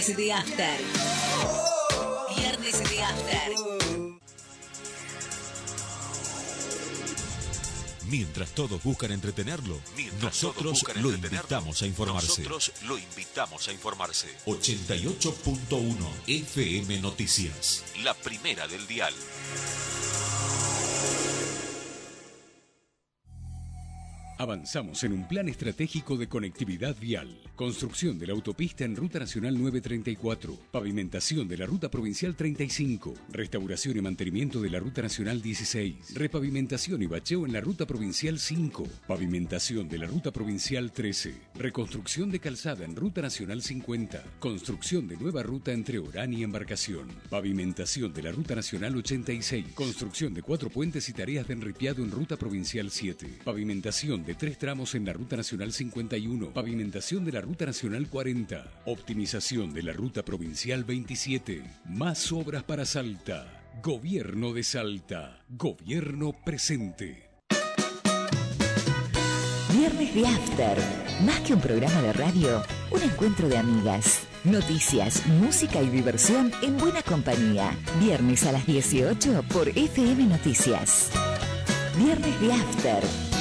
Speaker 1: Viernes de After. Viernes de After.
Speaker 7: Mientras todos buscan entretenerlo, nosotros
Speaker 5: buscan
Speaker 7: lo
Speaker 5: entretenerlo,
Speaker 7: invitamos a informarse.
Speaker 5: Nosotros lo invitamos a informarse.
Speaker 7: 88.1 FM Noticias.
Speaker 5: La primera del dial.
Speaker 19: Avanzamos en un plan estratégico de conectividad vial. Construcción de la autopista en Ruta Nacional 934. Pavimentación de la Ruta Provincial 35. Restauración y mantenimiento de la Ruta Nacional 16. Repavimentación y bacheo en la Ruta Provincial 5. Pavimentación de la Ruta Provincial 13. Reconstrucción de calzada en Ruta Nacional 50. Construcción de nueva ruta entre Orán y Embarcación. Pavimentación de la Ruta Nacional 86. Construcción de cuatro puentes y tareas de enripiado en Ruta Provincial 7. Pavimentación de tres tramos en la Ruta Nacional 51. Pavimentación de la Ruta Nacional 40. Optimización de la Ruta Provincial 27. Más obras para Salta. Gobierno de Salta. Gobierno presente.
Speaker 1: Viernes de After. Más que un programa de radio, un encuentro de amigas. Noticias, música y diversión en buena compañía. Viernes a las 18 por FM Noticias. Viernes de After.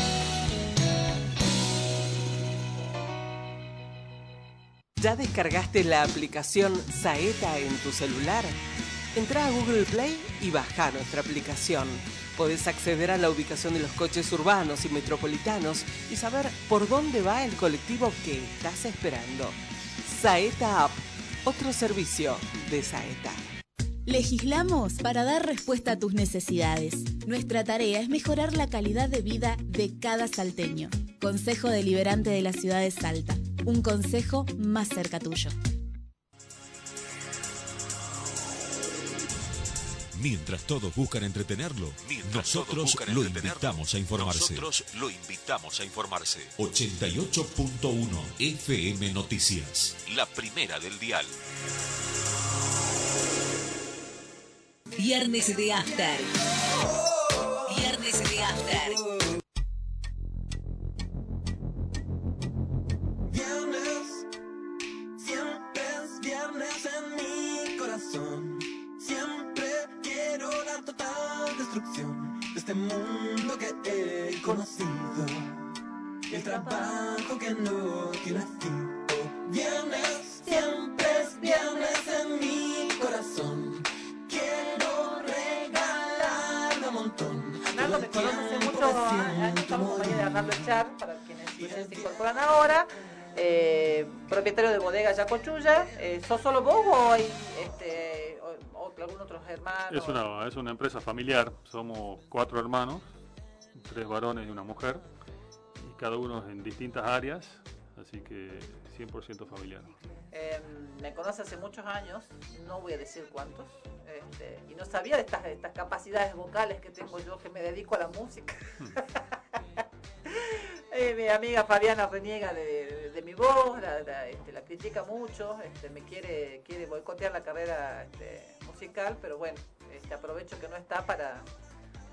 Speaker 13: ¿Ya descargaste la aplicación Saeta en tu celular? Entra a Google Play y baja nuestra aplicación. Podés acceder a la ubicación de los coches urbanos y metropolitanos y saber por dónde va el colectivo que estás esperando. Saeta App, otro servicio de Saeta.
Speaker 14: Legislamos para dar respuesta a tus necesidades. Nuestra tarea es mejorar la calidad de vida de cada salteño. Consejo Deliberante de la Ciudad de Salta. Un consejo más cerca tuyo.
Speaker 7: Mientras todos buscan entretenerlo, nosotros
Speaker 5: buscan
Speaker 7: lo
Speaker 5: entretenerlo,
Speaker 7: invitamos a informarse.
Speaker 5: Nosotros lo invitamos a informarse.
Speaker 7: 88.1 FM Noticias.
Speaker 5: La primera del dial.
Speaker 1: Viernes de After. Viernes de After.
Speaker 8: Viernes en mi corazón. Siempre quiero la total destrucción de este mundo que he conocido. El trabajo que no tiene fin. Oh, Viernes, siempre es viernes en mi corazón. Quiero regalarme un montón.
Speaker 2: Arnaldo me conoce hace muchos años, somos compañeros de Arnaldo Echar, para quienes se incorporan ahora. Eh, propietario de bodega Yacochulla. Eh, ¿Sos solo vos o hay este, o, o algún otros hermanos?
Speaker 17: Es una, es una empresa familiar, somos cuatro hermanos, tres varones y una mujer. cada uno en distintas áreas, así que 100% familiar.
Speaker 2: Eh, me conoce hace muchos años, no voy a decir cuántos, este, y no sabía de estas, de estas capacidades vocales que tengo yo, que me dedico a la música. Eh, mi amiga Fabiana reniega de- de mi voz, la, la, este, la critica mucho, este, me quiere, quiere boicotear la carrera este, musical, pero bueno, este, aprovecho que no está para,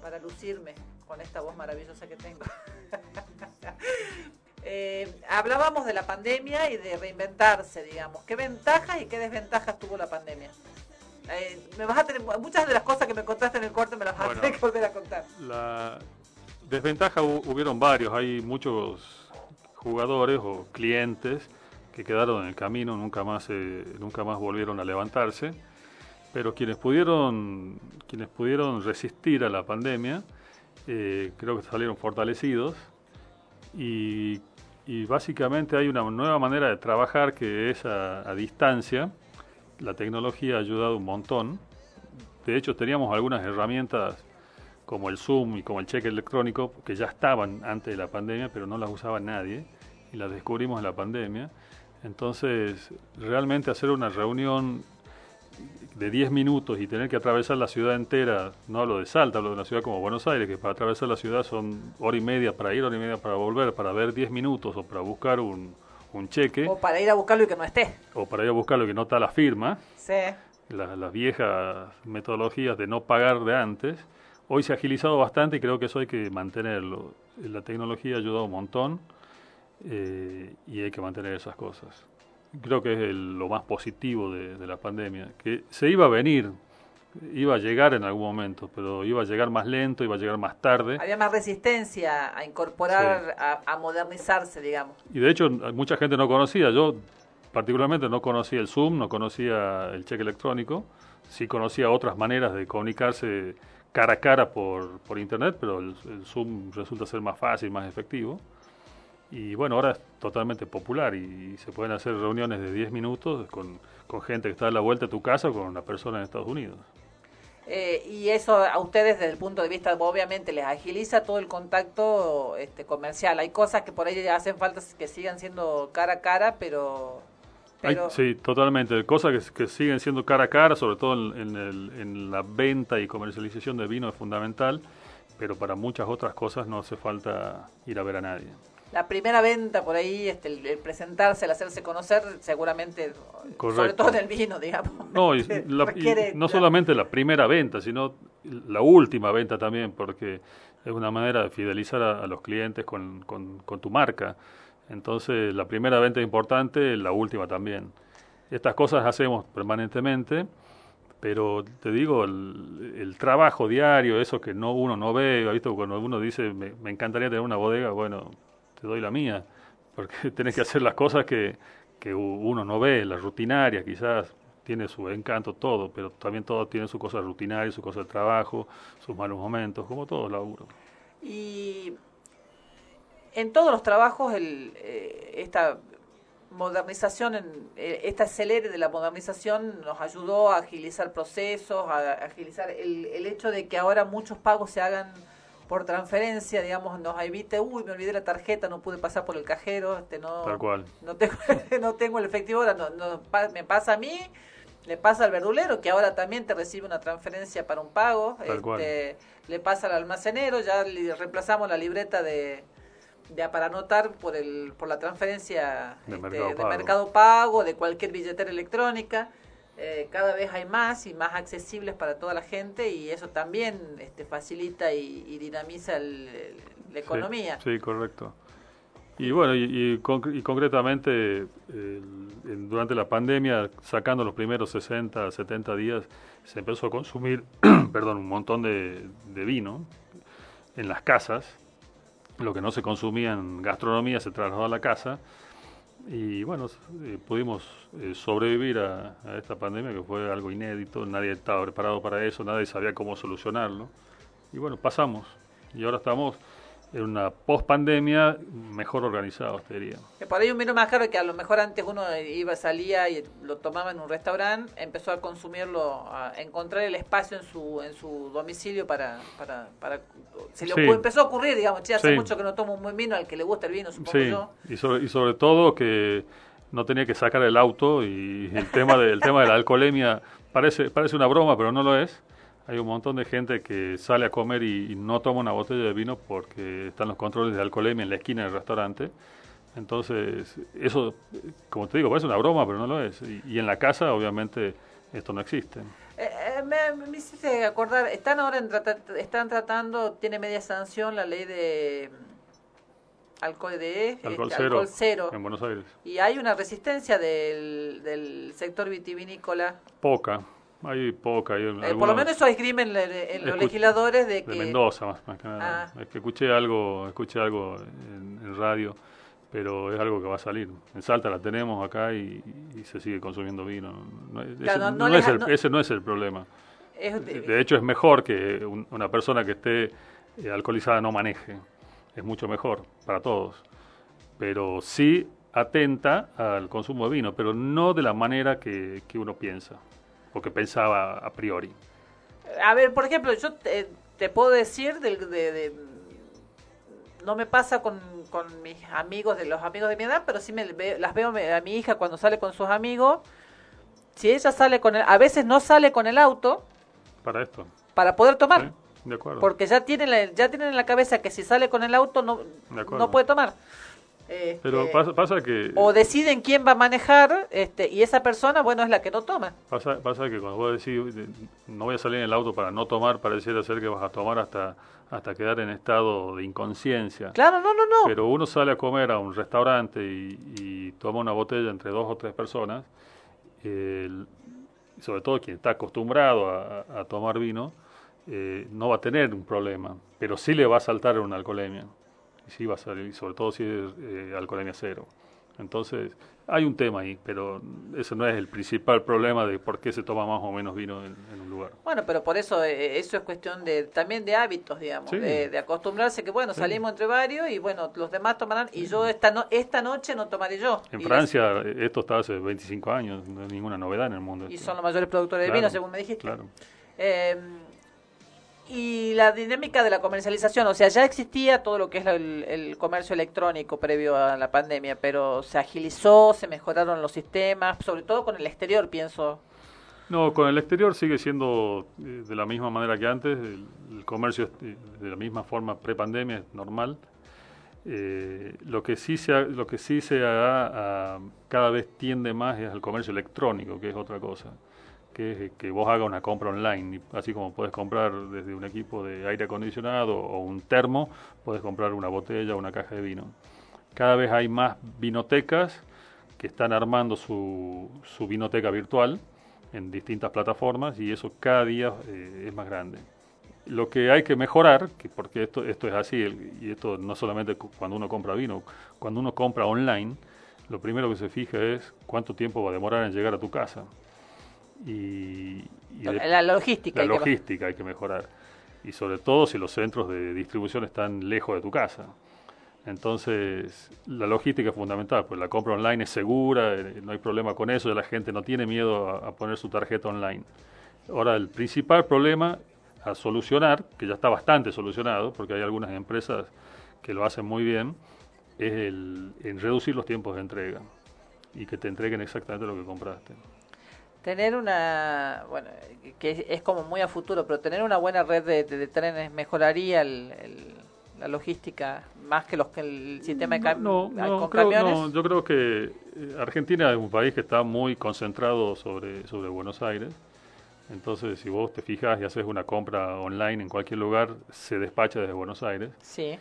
Speaker 2: para lucirme con esta voz maravillosa que tengo. Eh, hablábamos de la pandemia y de reinventarse, digamos. ¿Qué ventajas y qué desventajas tuvo la pandemia? Eh, me vas a tener, muchas de las cosas que me contaste en el corte me las vas
Speaker 17: Bueno.
Speaker 2: a tener que volver a contar.
Speaker 17: La desventaja hu- hubieron varios, hay muchos jugadores o clientes que quedaron en el camino, nunca más eh, nunca más volvieron a levantarse, pero quienes pudieron quienes pudieron resistir a la pandemia eh, creo que salieron fortalecidos y, y básicamente hay una nueva manera de trabajar que es a, a distancia. La tecnología ha ayudado un montón. De hecho, teníamos algunas herramientas como el Zoom y como el cheque electrónico que ya estaban antes de la pandemia, pero no las usaba nadie y las descubrimos en la pandemia. Entonces, realmente hacer una reunión de 10 minutos y tener que atravesar la ciudad entera, no hablo de Salta, hablo de una ciudad como Buenos Aires, que para atravesar la ciudad son hora y media para ir, hora y media para volver, para ver 10 minutos o para buscar un, un cheque
Speaker 2: O para ir a buscarlo y que no esté.
Speaker 17: o para ir a buscar lo que no está la firma,
Speaker 2: Sí.
Speaker 17: la- las viejas metodologías de no pagar de antes, hoy se ha agilizado bastante y creo que eso hay que mantenerlo. La tecnología ha ayudado un montón eh, y hay que mantener esas cosas. Creo que es el- lo más positivo de, de la pandemia, que se iba a venir, iba a llegar en algún momento, pero iba a llegar más lento, iba a llegar más tarde.
Speaker 2: Había más resistencia a incorporar, a, a modernizarse, digamos.
Speaker 17: Y de hecho, mucha gente no conocía. Yo, particularmente, no conocía el Zoom, no conocía el cheque electrónico. Sí conocía otras maneras de comunicarse cara a cara por, por Internet, pero el, el Zoom resulta ser más fácil, más efectivo. Y bueno, ahora es totalmente popular y se pueden hacer reuniones de 10 minutos con, con gente que está a la vuelta de tu casa o con una persona en Estados Unidos.
Speaker 2: Eh, y eso a ustedes desde el punto de vista, obviamente, les agiliza todo el contacto este, comercial. Hay cosas que por ahí hacen falta que sigan siendo cara a cara, pero...
Speaker 17: Hay- sí, totalmente. Cosas que, que siguen siendo cara a cara, sobre todo en, en el- en la venta y comercialización de vino es fundamental, pero para muchas otras cosas no hace falta ir a ver a nadie.
Speaker 2: la primera venta por ahí, este, el, el presentarse, el hacerse conocer, seguramente, sobre
Speaker 17: Correcto.
Speaker 2: todo en el vino, digamos.
Speaker 17: No, y, la- no solamente la primera venta, sino la última venta también, porque es una manera de fidelizar a, a los clientes con, con- con tu marca. Entonces, la primera venta es importante, la última también. Estas cosas hacemos permanentemente, pero te digo, el, trabajo diario, eso que no uno no ve, ¿has visto? cuando uno dice, me, encantaría tener una bodega, bueno, te doy la mía, porque tenés que hacer las cosas que, que uno no ve, las rutinarias quizás, tiene su encanto todo, pero también todo tiene su cosa rutinaria, su cosa de trabajo, sus malos momentos, como todo laburo.
Speaker 2: Y en todos los trabajos, el, eh, esta modernización, en, eh, este acelere de la modernización nos ayudó a agilizar procesos, a, agilizar el, el hecho de que ahora muchos pagos se hagan por transferencia, digamos, nos evite, uy, me olvidé la tarjeta, no pude pasar por el cajero, este no,
Speaker 17: Tal cual.
Speaker 2: no tengo, no tengo el efectivo, ahora no, no, pa- me pasa a mí, le pasa al verdulero, que ahora también te recibe una transferencia para un pago,
Speaker 17: Tal cual.
Speaker 2: este, le pasa al almacenero, ya le reemplazamos la libreta de, de para anotar por el por la transferencia
Speaker 17: De
Speaker 2: este,
Speaker 17: Mercado
Speaker 2: de
Speaker 17: Pago.
Speaker 2: mercado pago, de cualquier billetera electrónica. Eh, cada vez hay más y más accesibles para toda la gente y eso también este, facilita y, y dinamiza el- el- la economía.
Speaker 17: Sí, sí, correcto. Y bueno, y, y conc- y concretamente durante la pandemia, sacando los primeros 60, 70 días, se empezó a consumir, perdón, un montón de, de vino en las casas. Lo que no se consumía en gastronomía se trasladó a la casa. Y bueno, eh, pudimos eh, sobrevivir a, a esta pandemia que fue algo inédito, nadie estaba preparado para eso, nadie sabía cómo solucionarlo. Y bueno, pasamos. Y ahora estamos en una post-pandemia mejor organizados, te diría.
Speaker 2: Que por ahí un vino más caro que a lo mejor antes uno iba, salía y lo tomaba en un restaurante, empezó a consumirlo, a encontrar el espacio en su en su domicilio para... para, para se le
Speaker 17: Sí.
Speaker 2: empezó a ocurrir, digamos, che, hace
Speaker 17: Sí.
Speaker 2: mucho que no tomo un buen vino, al que le gusta el vino, supongo
Speaker 17: Sí,
Speaker 2: yo.
Speaker 17: y sobre, y sobre todo que no tenía que sacar el auto y el tema, de, el tema de la alcoholemia parece, parece una broma, pero no lo es. Hay un montón de gente que sale a comer y, y no toma una botella de vino porque están los controles de alcoholemia en la esquina del restaurante. Entonces, eso, como te digo, parece una broma, pero no lo es. Y, y en la casa, obviamente, esto no existe.
Speaker 2: Eh, eh, me, me hiciste acordar, están ahora en trata- están tratando, tiene media sanción la ley de mm, alcohol de
Speaker 17: Alcohol
Speaker 2: este,
Speaker 17: cero,
Speaker 2: alcohol cero.
Speaker 17: en Buenos Aires.
Speaker 2: Y hay una resistencia del, del sector vitivinícola.
Speaker 17: Poca, hay poca. Hay
Speaker 2: Eh, por lo
Speaker 17: algunos-
Speaker 2: menos eso escriben le- en los legisladores de que...
Speaker 17: de Mendoza más, más que nada.
Speaker 2: Ah.
Speaker 17: Es que escuché algo, escuché algo en, en radio, pero es algo que va a salir. En Salta la tenemos acá y, y se sigue consumiendo vino. No, ese,
Speaker 2: Claro, no- no
Speaker 17: no
Speaker 2: les
Speaker 17: es el,
Speaker 2: no-
Speaker 17: ese no es el problema.
Speaker 2: es de-
Speaker 17: De hecho, es mejor que un- una persona que esté eh, alcoholizada no maneje. Es mucho mejor para todos. Pero sí atenta al consumo de vino, pero no de la manera que, que uno piensa, o que pensaba a priori.
Speaker 2: A ver, por ejemplo, yo te, te puedo decir del- de, de- no me pasa con, con mis amigos de los amigos de mi edad, pero sí me las veo a mi hija cuando sale con sus amigos. Si ella sale con el, a veces no sale con el auto
Speaker 17: Para esto.
Speaker 2: para poder tomar,
Speaker 17: De acuerdo.
Speaker 2: porque ya tienen la, ya tienen en la cabeza que si sale con el auto no no puede tomar. Este,
Speaker 17: Pero pasa, pasa que
Speaker 2: o deciden quién va a manejar, este, y esa persona, bueno, es la que no toma.
Speaker 17: pasa, pasa que cuando vos decís de- no voy a salir en el auto para no tomar, pareciera ser que vas a tomar hasta hasta quedar en estado de inconsciencia.
Speaker 2: Claro, no, no, no.
Speaker 17: Pero uno sale a comer a un restaurante y, y toma una botella entre dos o tres personas, sobre todo quien está acostumbrado a, a tomar vino, eh, no va a tener un problema, pero sí le va a saltar una alcoholemia. Sí va a salir, sobre todo si es eh, alcoholemia cero. Entonces, hay un tema ahí, pero ese no es el principal problema de por qué se toma más o menos vino en, en un lugar.
Speaker 2: Bueno, pero por eso eh, eso es cuestión de también de hábitos, digamos,
Speaker 17: Sí.
Speaker 2: de, de acostumbrarse que bueno,
Speaker 17: Sí.
Speaker 2: salimos entre varios y bueno, los demás tomarán y yo esta no, esta noche no tomaré yo.
Speaker 17: En
Speaker 2: y
Speaker 17: Francia, eh, esto está hace 25 años, no hay ninguna novedad en el mundo.
Speaker 2: Y son los mayores productores de vino, según me dijiste.
Speaker 17: Claro.
Speaker 2: Eh, y la dinámica de la comercialización, o sea, ya existía todo lo que es el, el comercio electrónico previo a la pandemia, pero se agilizó, se mejoraron los sistemas, sobre todo con el exterior, pienso.
Speaker 17: No, con el exterior sigue siendo eh, de la misma manera que antes, el, comercio eh, de la misma forma pre-pandemia es normal. Eh, lo que sí se ha- lo que sí se ha- ha- cada vez tiende más es al comercio electrónico, que es otra cosa, que es eh, que vos hagas una compra online, así como puedes comprar desde un equipo de aire acondicionado o un termo, puedes comprar una botella o una caja de vino. Cada vez hay más vinotecas que están armando su, su vinoteca virtual en distintas plataformas y eso cada día eh, es más grande. Lo que hay que mejorar, que porque esto, esto es así, y esto no solamente cu- cuando uno compra vino, cuando uno compra online, lo primero que se fija es cuánto tiempo va a demorar en llegar a tu casa. Y, y de-
Speaker 2: La logística
Speaker 17: La
Speaker 2: hay que bajar.
Speaker 17: logística hay que mejorar. Y sobre todo si los centros de distribución están lejos de tu casa. Entonces, la logística es fundamental, pues la compra online es segura, eh, no hay problema con eso, ya la gente no tiene miedo a, a poner su tarjeta online. Ahora, el principal problema a solucionar, que ya está bastante solucionado, porque hay algunas empresas que lo hacen muy bien, es el, en reducir los tiempos de entrega y que te entreguen exactamente lo que compraste.
Speaker 2: Tener una, bueno, que es- es como muy a futuro, pero tener una buena red de, de- de trenes mejoraría el- el- la logística más que los que el sistema de cam-
Speaker 17: No, no,
Speaker 2: con
Speaker 17: creo,
Speaker 2: camiones.
Speaker 17: no, yo creo que eh, Argentina es un país que está muy concentrado sobre, sobre Buenos Aires. Entonces, si vos te fijas y haces una compra online en cualquier lugar, se despacha desde Buenos Aires.
Speaker 2: Sí.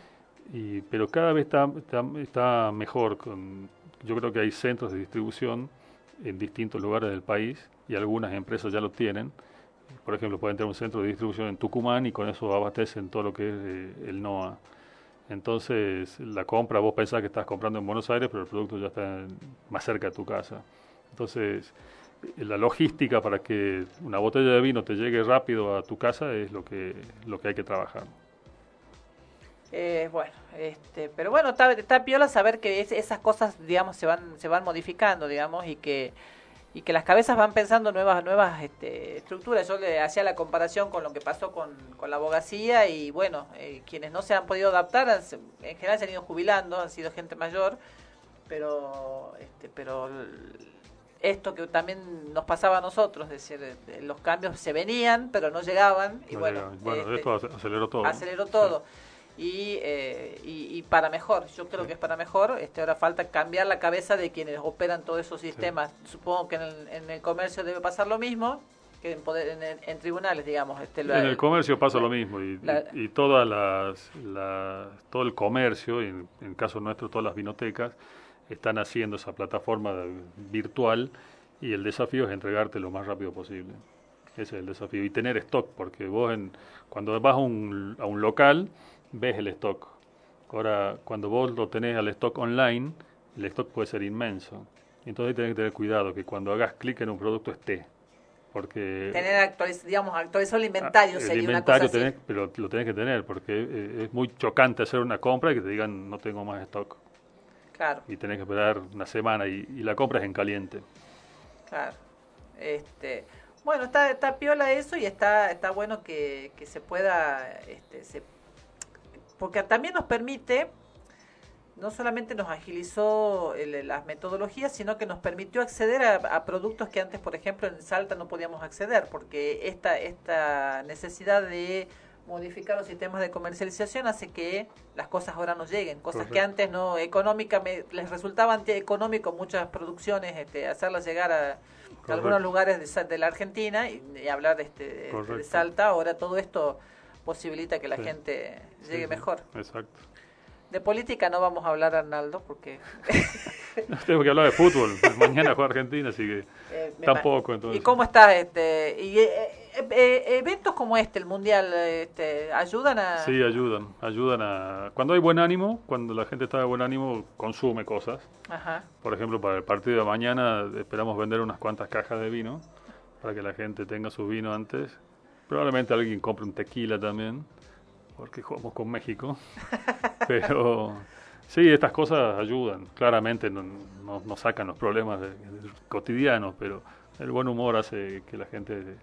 Speaker 17: Y, pero cada vez está, está, está mejor. Con, yo creo que hay centros de distribución en distintos lugares del país y algunas empresas ya lo tienen. Por ejemplo, pueden tener un centro de distribución en Tucumán y con eso abastecen todo lo que es eh, el NOA. Entonces, la compra, vos pensás que estás comprando en Buenos Aires, pero el producto ya está más cerca de tu casa. Entonces, eh, la logística para que una botella de vino te llegue rápido a tu casa es lo que, lo que hay que trabajar.
Speaker 2: Eh, bueno, este, pero bueno, está, está piola saber que es- esas cosas, digamos, se van, se van modificando, digamos, y que y que las cabezas van pensando nuevas nuevas este, estructuras. Yo le hacía la comparación con lo que pasó con, con la abogacía y bueno, eh, quienes no se han podido adaptar, han en general se han ido jubilando, han sido gente mayor, pero este, pero esto que también nos pasaba a nosotros, es decir, los cambios se venían, pero no llegaban y
Speaker 17: No
Speaker 2: bueno,
Speaker 17: bueno
Speaker 2: este,
Speaker 17: esto ace- aceleró todo.
Speaker 2: aceleró todo. Y, eh, y, y para mejor, yo creo que es para mejor. Este, ahora falta cambiar la cabeza de quienes operan todos esos sistemas. Supongo que en el, en el comercio debe pasar lo mismo que en, poder, en, el- en tribunales, digamos. Este, la-
Speaker 17: En el comercio pasa lo mismo y,
Speaker 2: la-
Speaker 17: y- y todas las, la- todo el comercio, y en, en el caso nuestro todas las vinotecas, están haciendo esa plataforma virtual y el desafío es entregarte lo más rápido posible. Ese es el desafío. Y tener stock, porque vos en, cuando vas a un, a un local ves el stock. Ahora, cuando vos lo tenés al stock online, el stock puede ser inmenso. Entonces tenés que tener cuidado que cuando hagas clic en un producto esté. Porque
Speaker 2: tener actualiz, digamos, actualizar el inventario
Speaker 17: Ah, el
Speaker 2: sería
Speaker 17: inventario
Speaker 2: una cosa así.
Speaker 17: tenés- pero lo tenés que tener porque eh, es muy chocante hacer una compra y que te digan no tengo más stock
Speaker 2: Claro,
Speaker 17: y tenés que esperar una semana y, y la compra es en caliente.
Speaker 2: claro. Este, bueno, está, está piola eso y está, está bueno que, que se pueda, este, se- porque también nos permite, no solamente nos agilizó el- las metodologías, sino que nos permitió acceder a, a productos que antes, por ejemplo, en Salta no podíamos acceder, porque esta, esta necesidad de modificar los sistemas de comercialización hace que las cosas ahora nos lleguen, cosas que antes no económica me- les resultaba antieconómico muchas producciones este, hacerlas llegar a, algunos lugares de, de la Argentina y, y hablar de, este, de-. Salta, ahora todo esto posibilita que la
Speaker 17: Sí.
Speaker 2: gente llegue
Speaker 17: sí,
Speaker 2: mejor.
Speaker 17: Exacto.
Speaker 2: De política no vamos a hablar, Arnaldo, porque
Speaker 17: Tengo que hablar de fútbol. Mañana juega Argentina, así que
Speaker 2: Eh,
Speaker 17: tampoco.
Speaker 2: ¿Y cómo está este? Y eh, eh, eventos como este, el mundial, este, ayudan a.
Speaker 17: Sí, ayudan. Ayudan a. Cuando hay buen ánimo, cuando la gente está de buen ánimo, consume cosas.
Speaker 2: Ajá.
Speaker 17: Por ejemplo, para el partido de mañana esperamos vender unas cuantas cajas de vino para que la gente tenga su vino antes. Probablemente alguien compre un tequila también, porque jugamos con México. Pero sí, estas cosas ayudan. Claramente no, no- no sacan los problemas de- de- cotidianos, pero el buen humor hace que la gente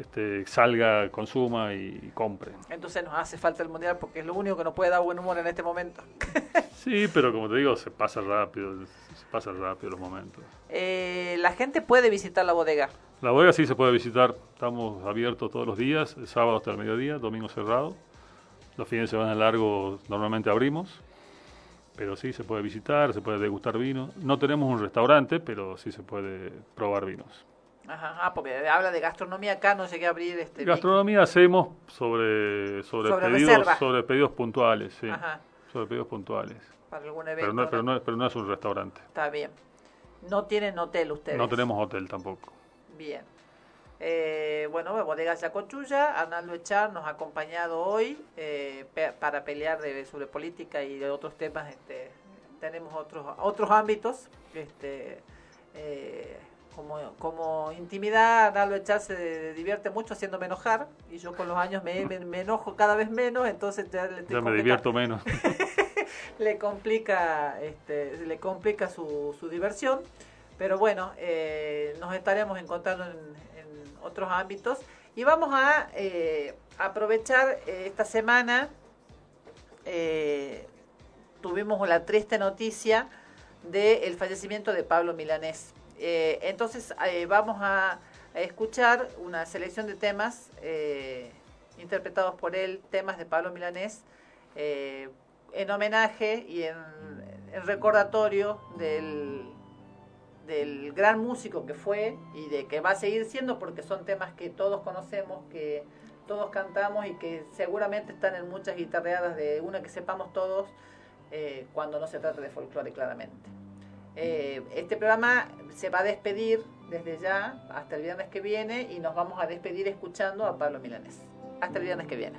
Speaker 17: este, salga, consuma y, y compre.
Speaker 2: Entonces nos hace falta el mundial porque es lo único que nos puede dar buen humor en este momento.
Speaker 17: Sí, pero como te digo, se pasa rápido, se pasa rápido los momentos.
Speaker 2: Eh, la gente puede visitar la bodega.
Speaker 17: La bodega sí se puede visitar, estamos abiertos todos los días, el sábado hasta el mediodía, domingo cerrado. Los fines de semana largos normalmente abrimos, pero sí se puede visitar, se puede degustar vino. No tenemos un restaurante, pero sí se puede probar vinos.
Speaker 2: Ajá, ah, porque habla de gastronomía acá, no llegué a abrir este.
Speaker 17: Gastronomía hacemos sobre, sobre,
Speaker 2: Sobre
Speaker 17: pedidos,
Speaker 2: reserva.
Speaker 17: sobre pedidos puntuales, sí.
Speaker 2: Ajá.
Speaker 17: Sobre pedidos puntuales.
Speaker 2: Para algún
Speaker 17: Pero
Speaker 2: evento.
Speaker 17: no, pero,
Speaker 2: ¿no?
Speaker 17: no, pero no es un restaurante.
Speaker 2: Está bien. No tienen hotel ustedes.
Speaker 17: No tenemos hotel tampoco.
Speaker 2: Bien. Eh, bueno, Bodega Yacochulla, Arnaldo Echar nos ha acompañado hoy eh, pe- para pelear de, sobre política y de otros temas. Este, tenemos otros otros ámbitos. Este, eh, como, como intimidad, Arnaldo Echar se divierte mucho haciéndome enojar y yo con los años me, me- me enojo cada vez menos, entonces ya le
Speaker 17: Ya me divierto menos.
Speaker 2: le complica este le complica su, su diversión pero bueno eh, nos estaremos encontrando en, otros ámbitos. Y vamos a eh, aprovechar eh, esta semana tuvimos la triste noticia del fallecimiento de Pablo Milanés. Entonces vamos a, escuchar una selección de temas interpretados por él temas de Pablo Milanés en homenaje y en recordatorio del, del gran músico que fue y de que va a seguir siendo porque son temas que todos conocemos, que todos cantamos y que seguramente están en muchas guitarreadas de una que sepamos todos eh, cuando no se trata de folclore claramente. Eh, este programa se va a despedir desde ya hasta el viernes que viene y nos vamos a despedir escuchando a Pablo Milanés. Hasta el viernes que viene.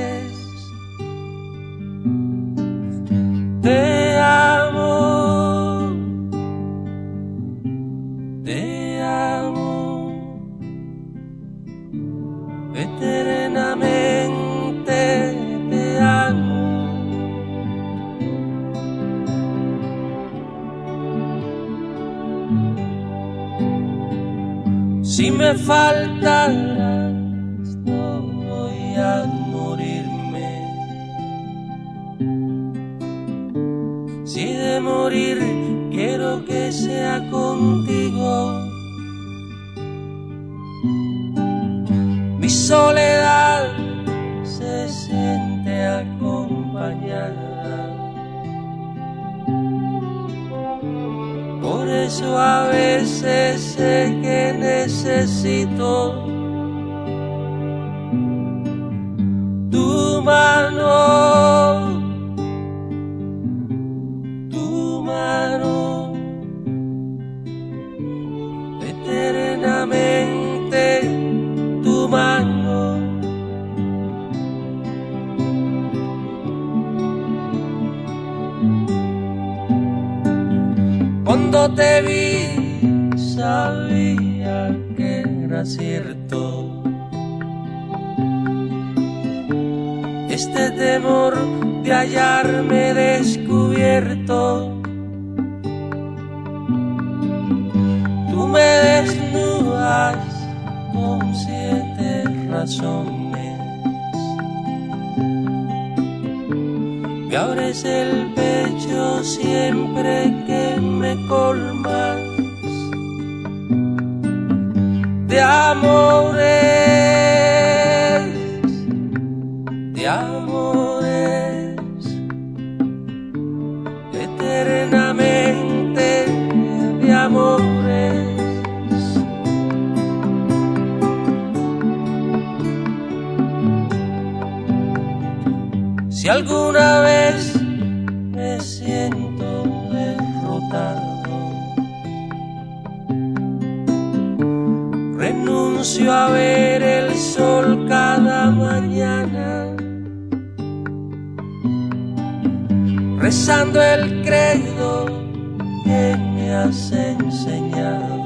Speaker 20: Me faltaras, no voy a morirme. Si de morir quiero que sea contigo. Mi soledad se siente acompañada. Eso a sé que necesito Cuando te vi sabía que era cierto. Este temor de hallarme descubierto. Tú me desnudas con siete razones. Me abres el pecho siempre que me colmas de amores, de amores, eternamente de amores. Si alguna rezando el credo que me has enseñado.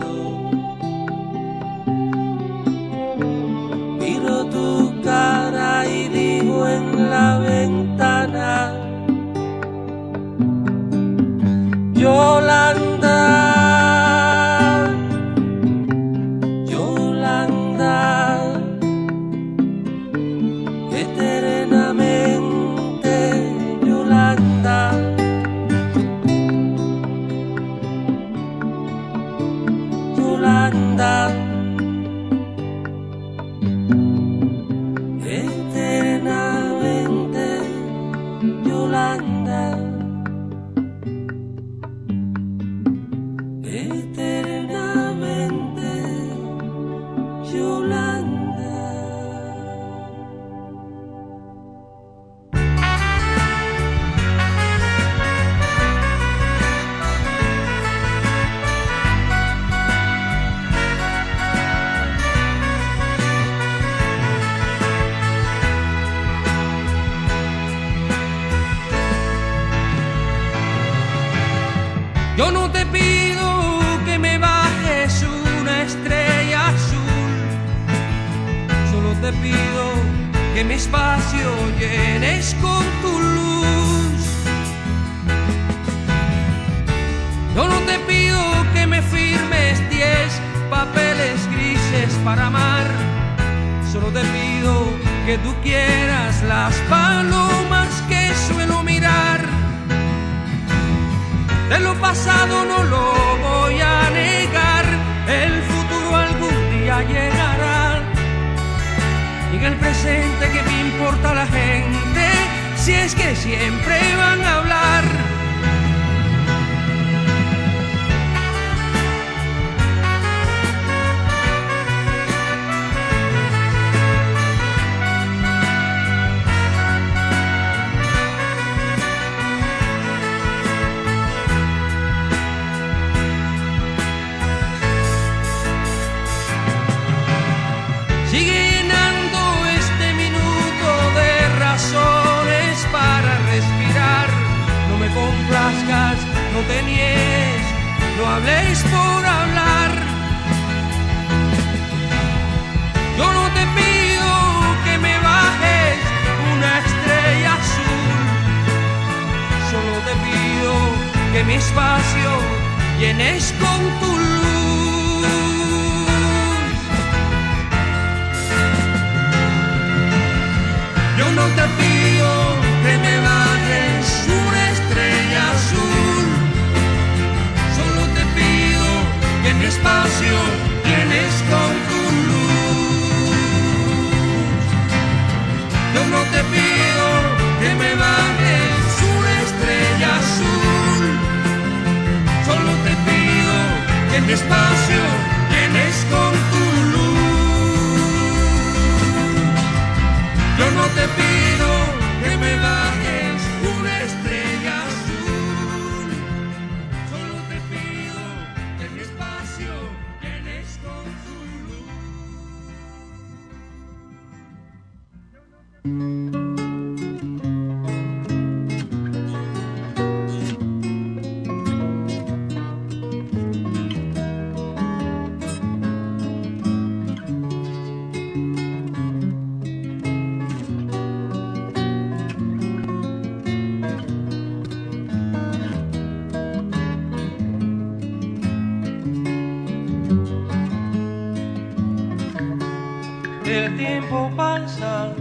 Speaker 21: El
Speaker 20: tiempo pasa,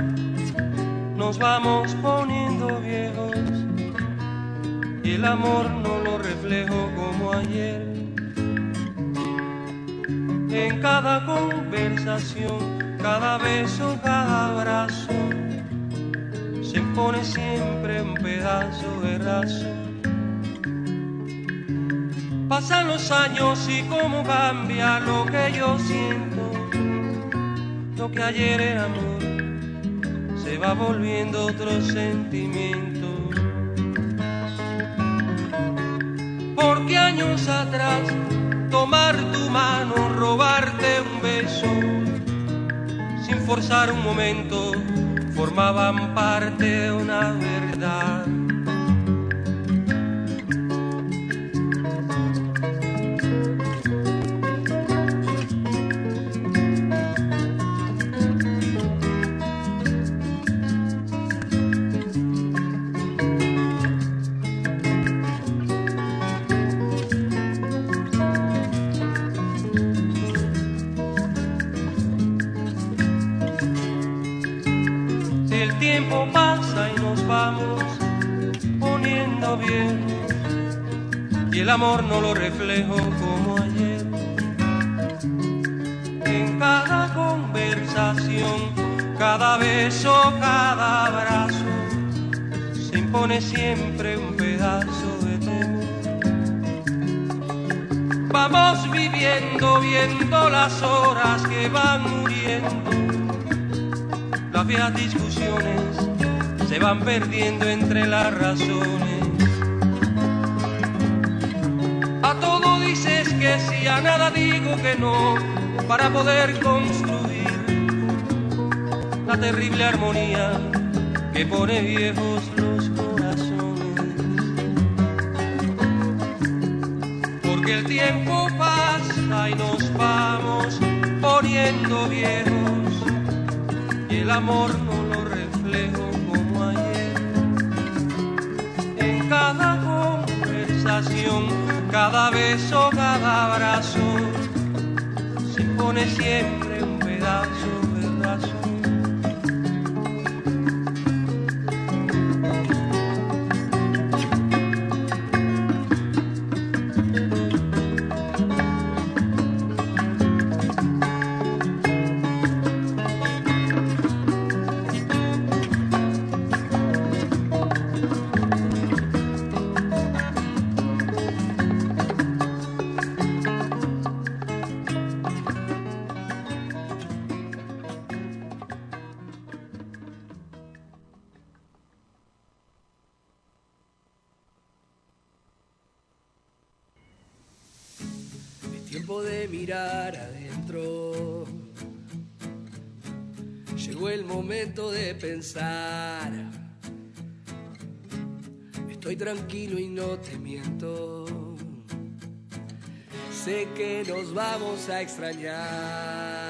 Speaker 20: nos vamos poniendo viejos y el amor no lo reflejo como ayer. En cada conversación, cada beso, cada abrazo, se impone siempre un pedazo de razón. Pasan los años y cómo cambia lo que yo siento que ayer era amor se va volviendo otro sentimiento. Porque años atrás tomar tu mano, robarte un beso, sin forzar un momento, formaban parte de una verdad. Perdiendo entre las razones. A todo dices que sí, a nada digo que no, para poder construir la terrible armonía que pone viejos los corazones. Porque el tiempo pasa y nos vamos poniendo viejos y el amor cada beso, cada abrazo, se pone siempre
Speaker 21: vamos a extrañar.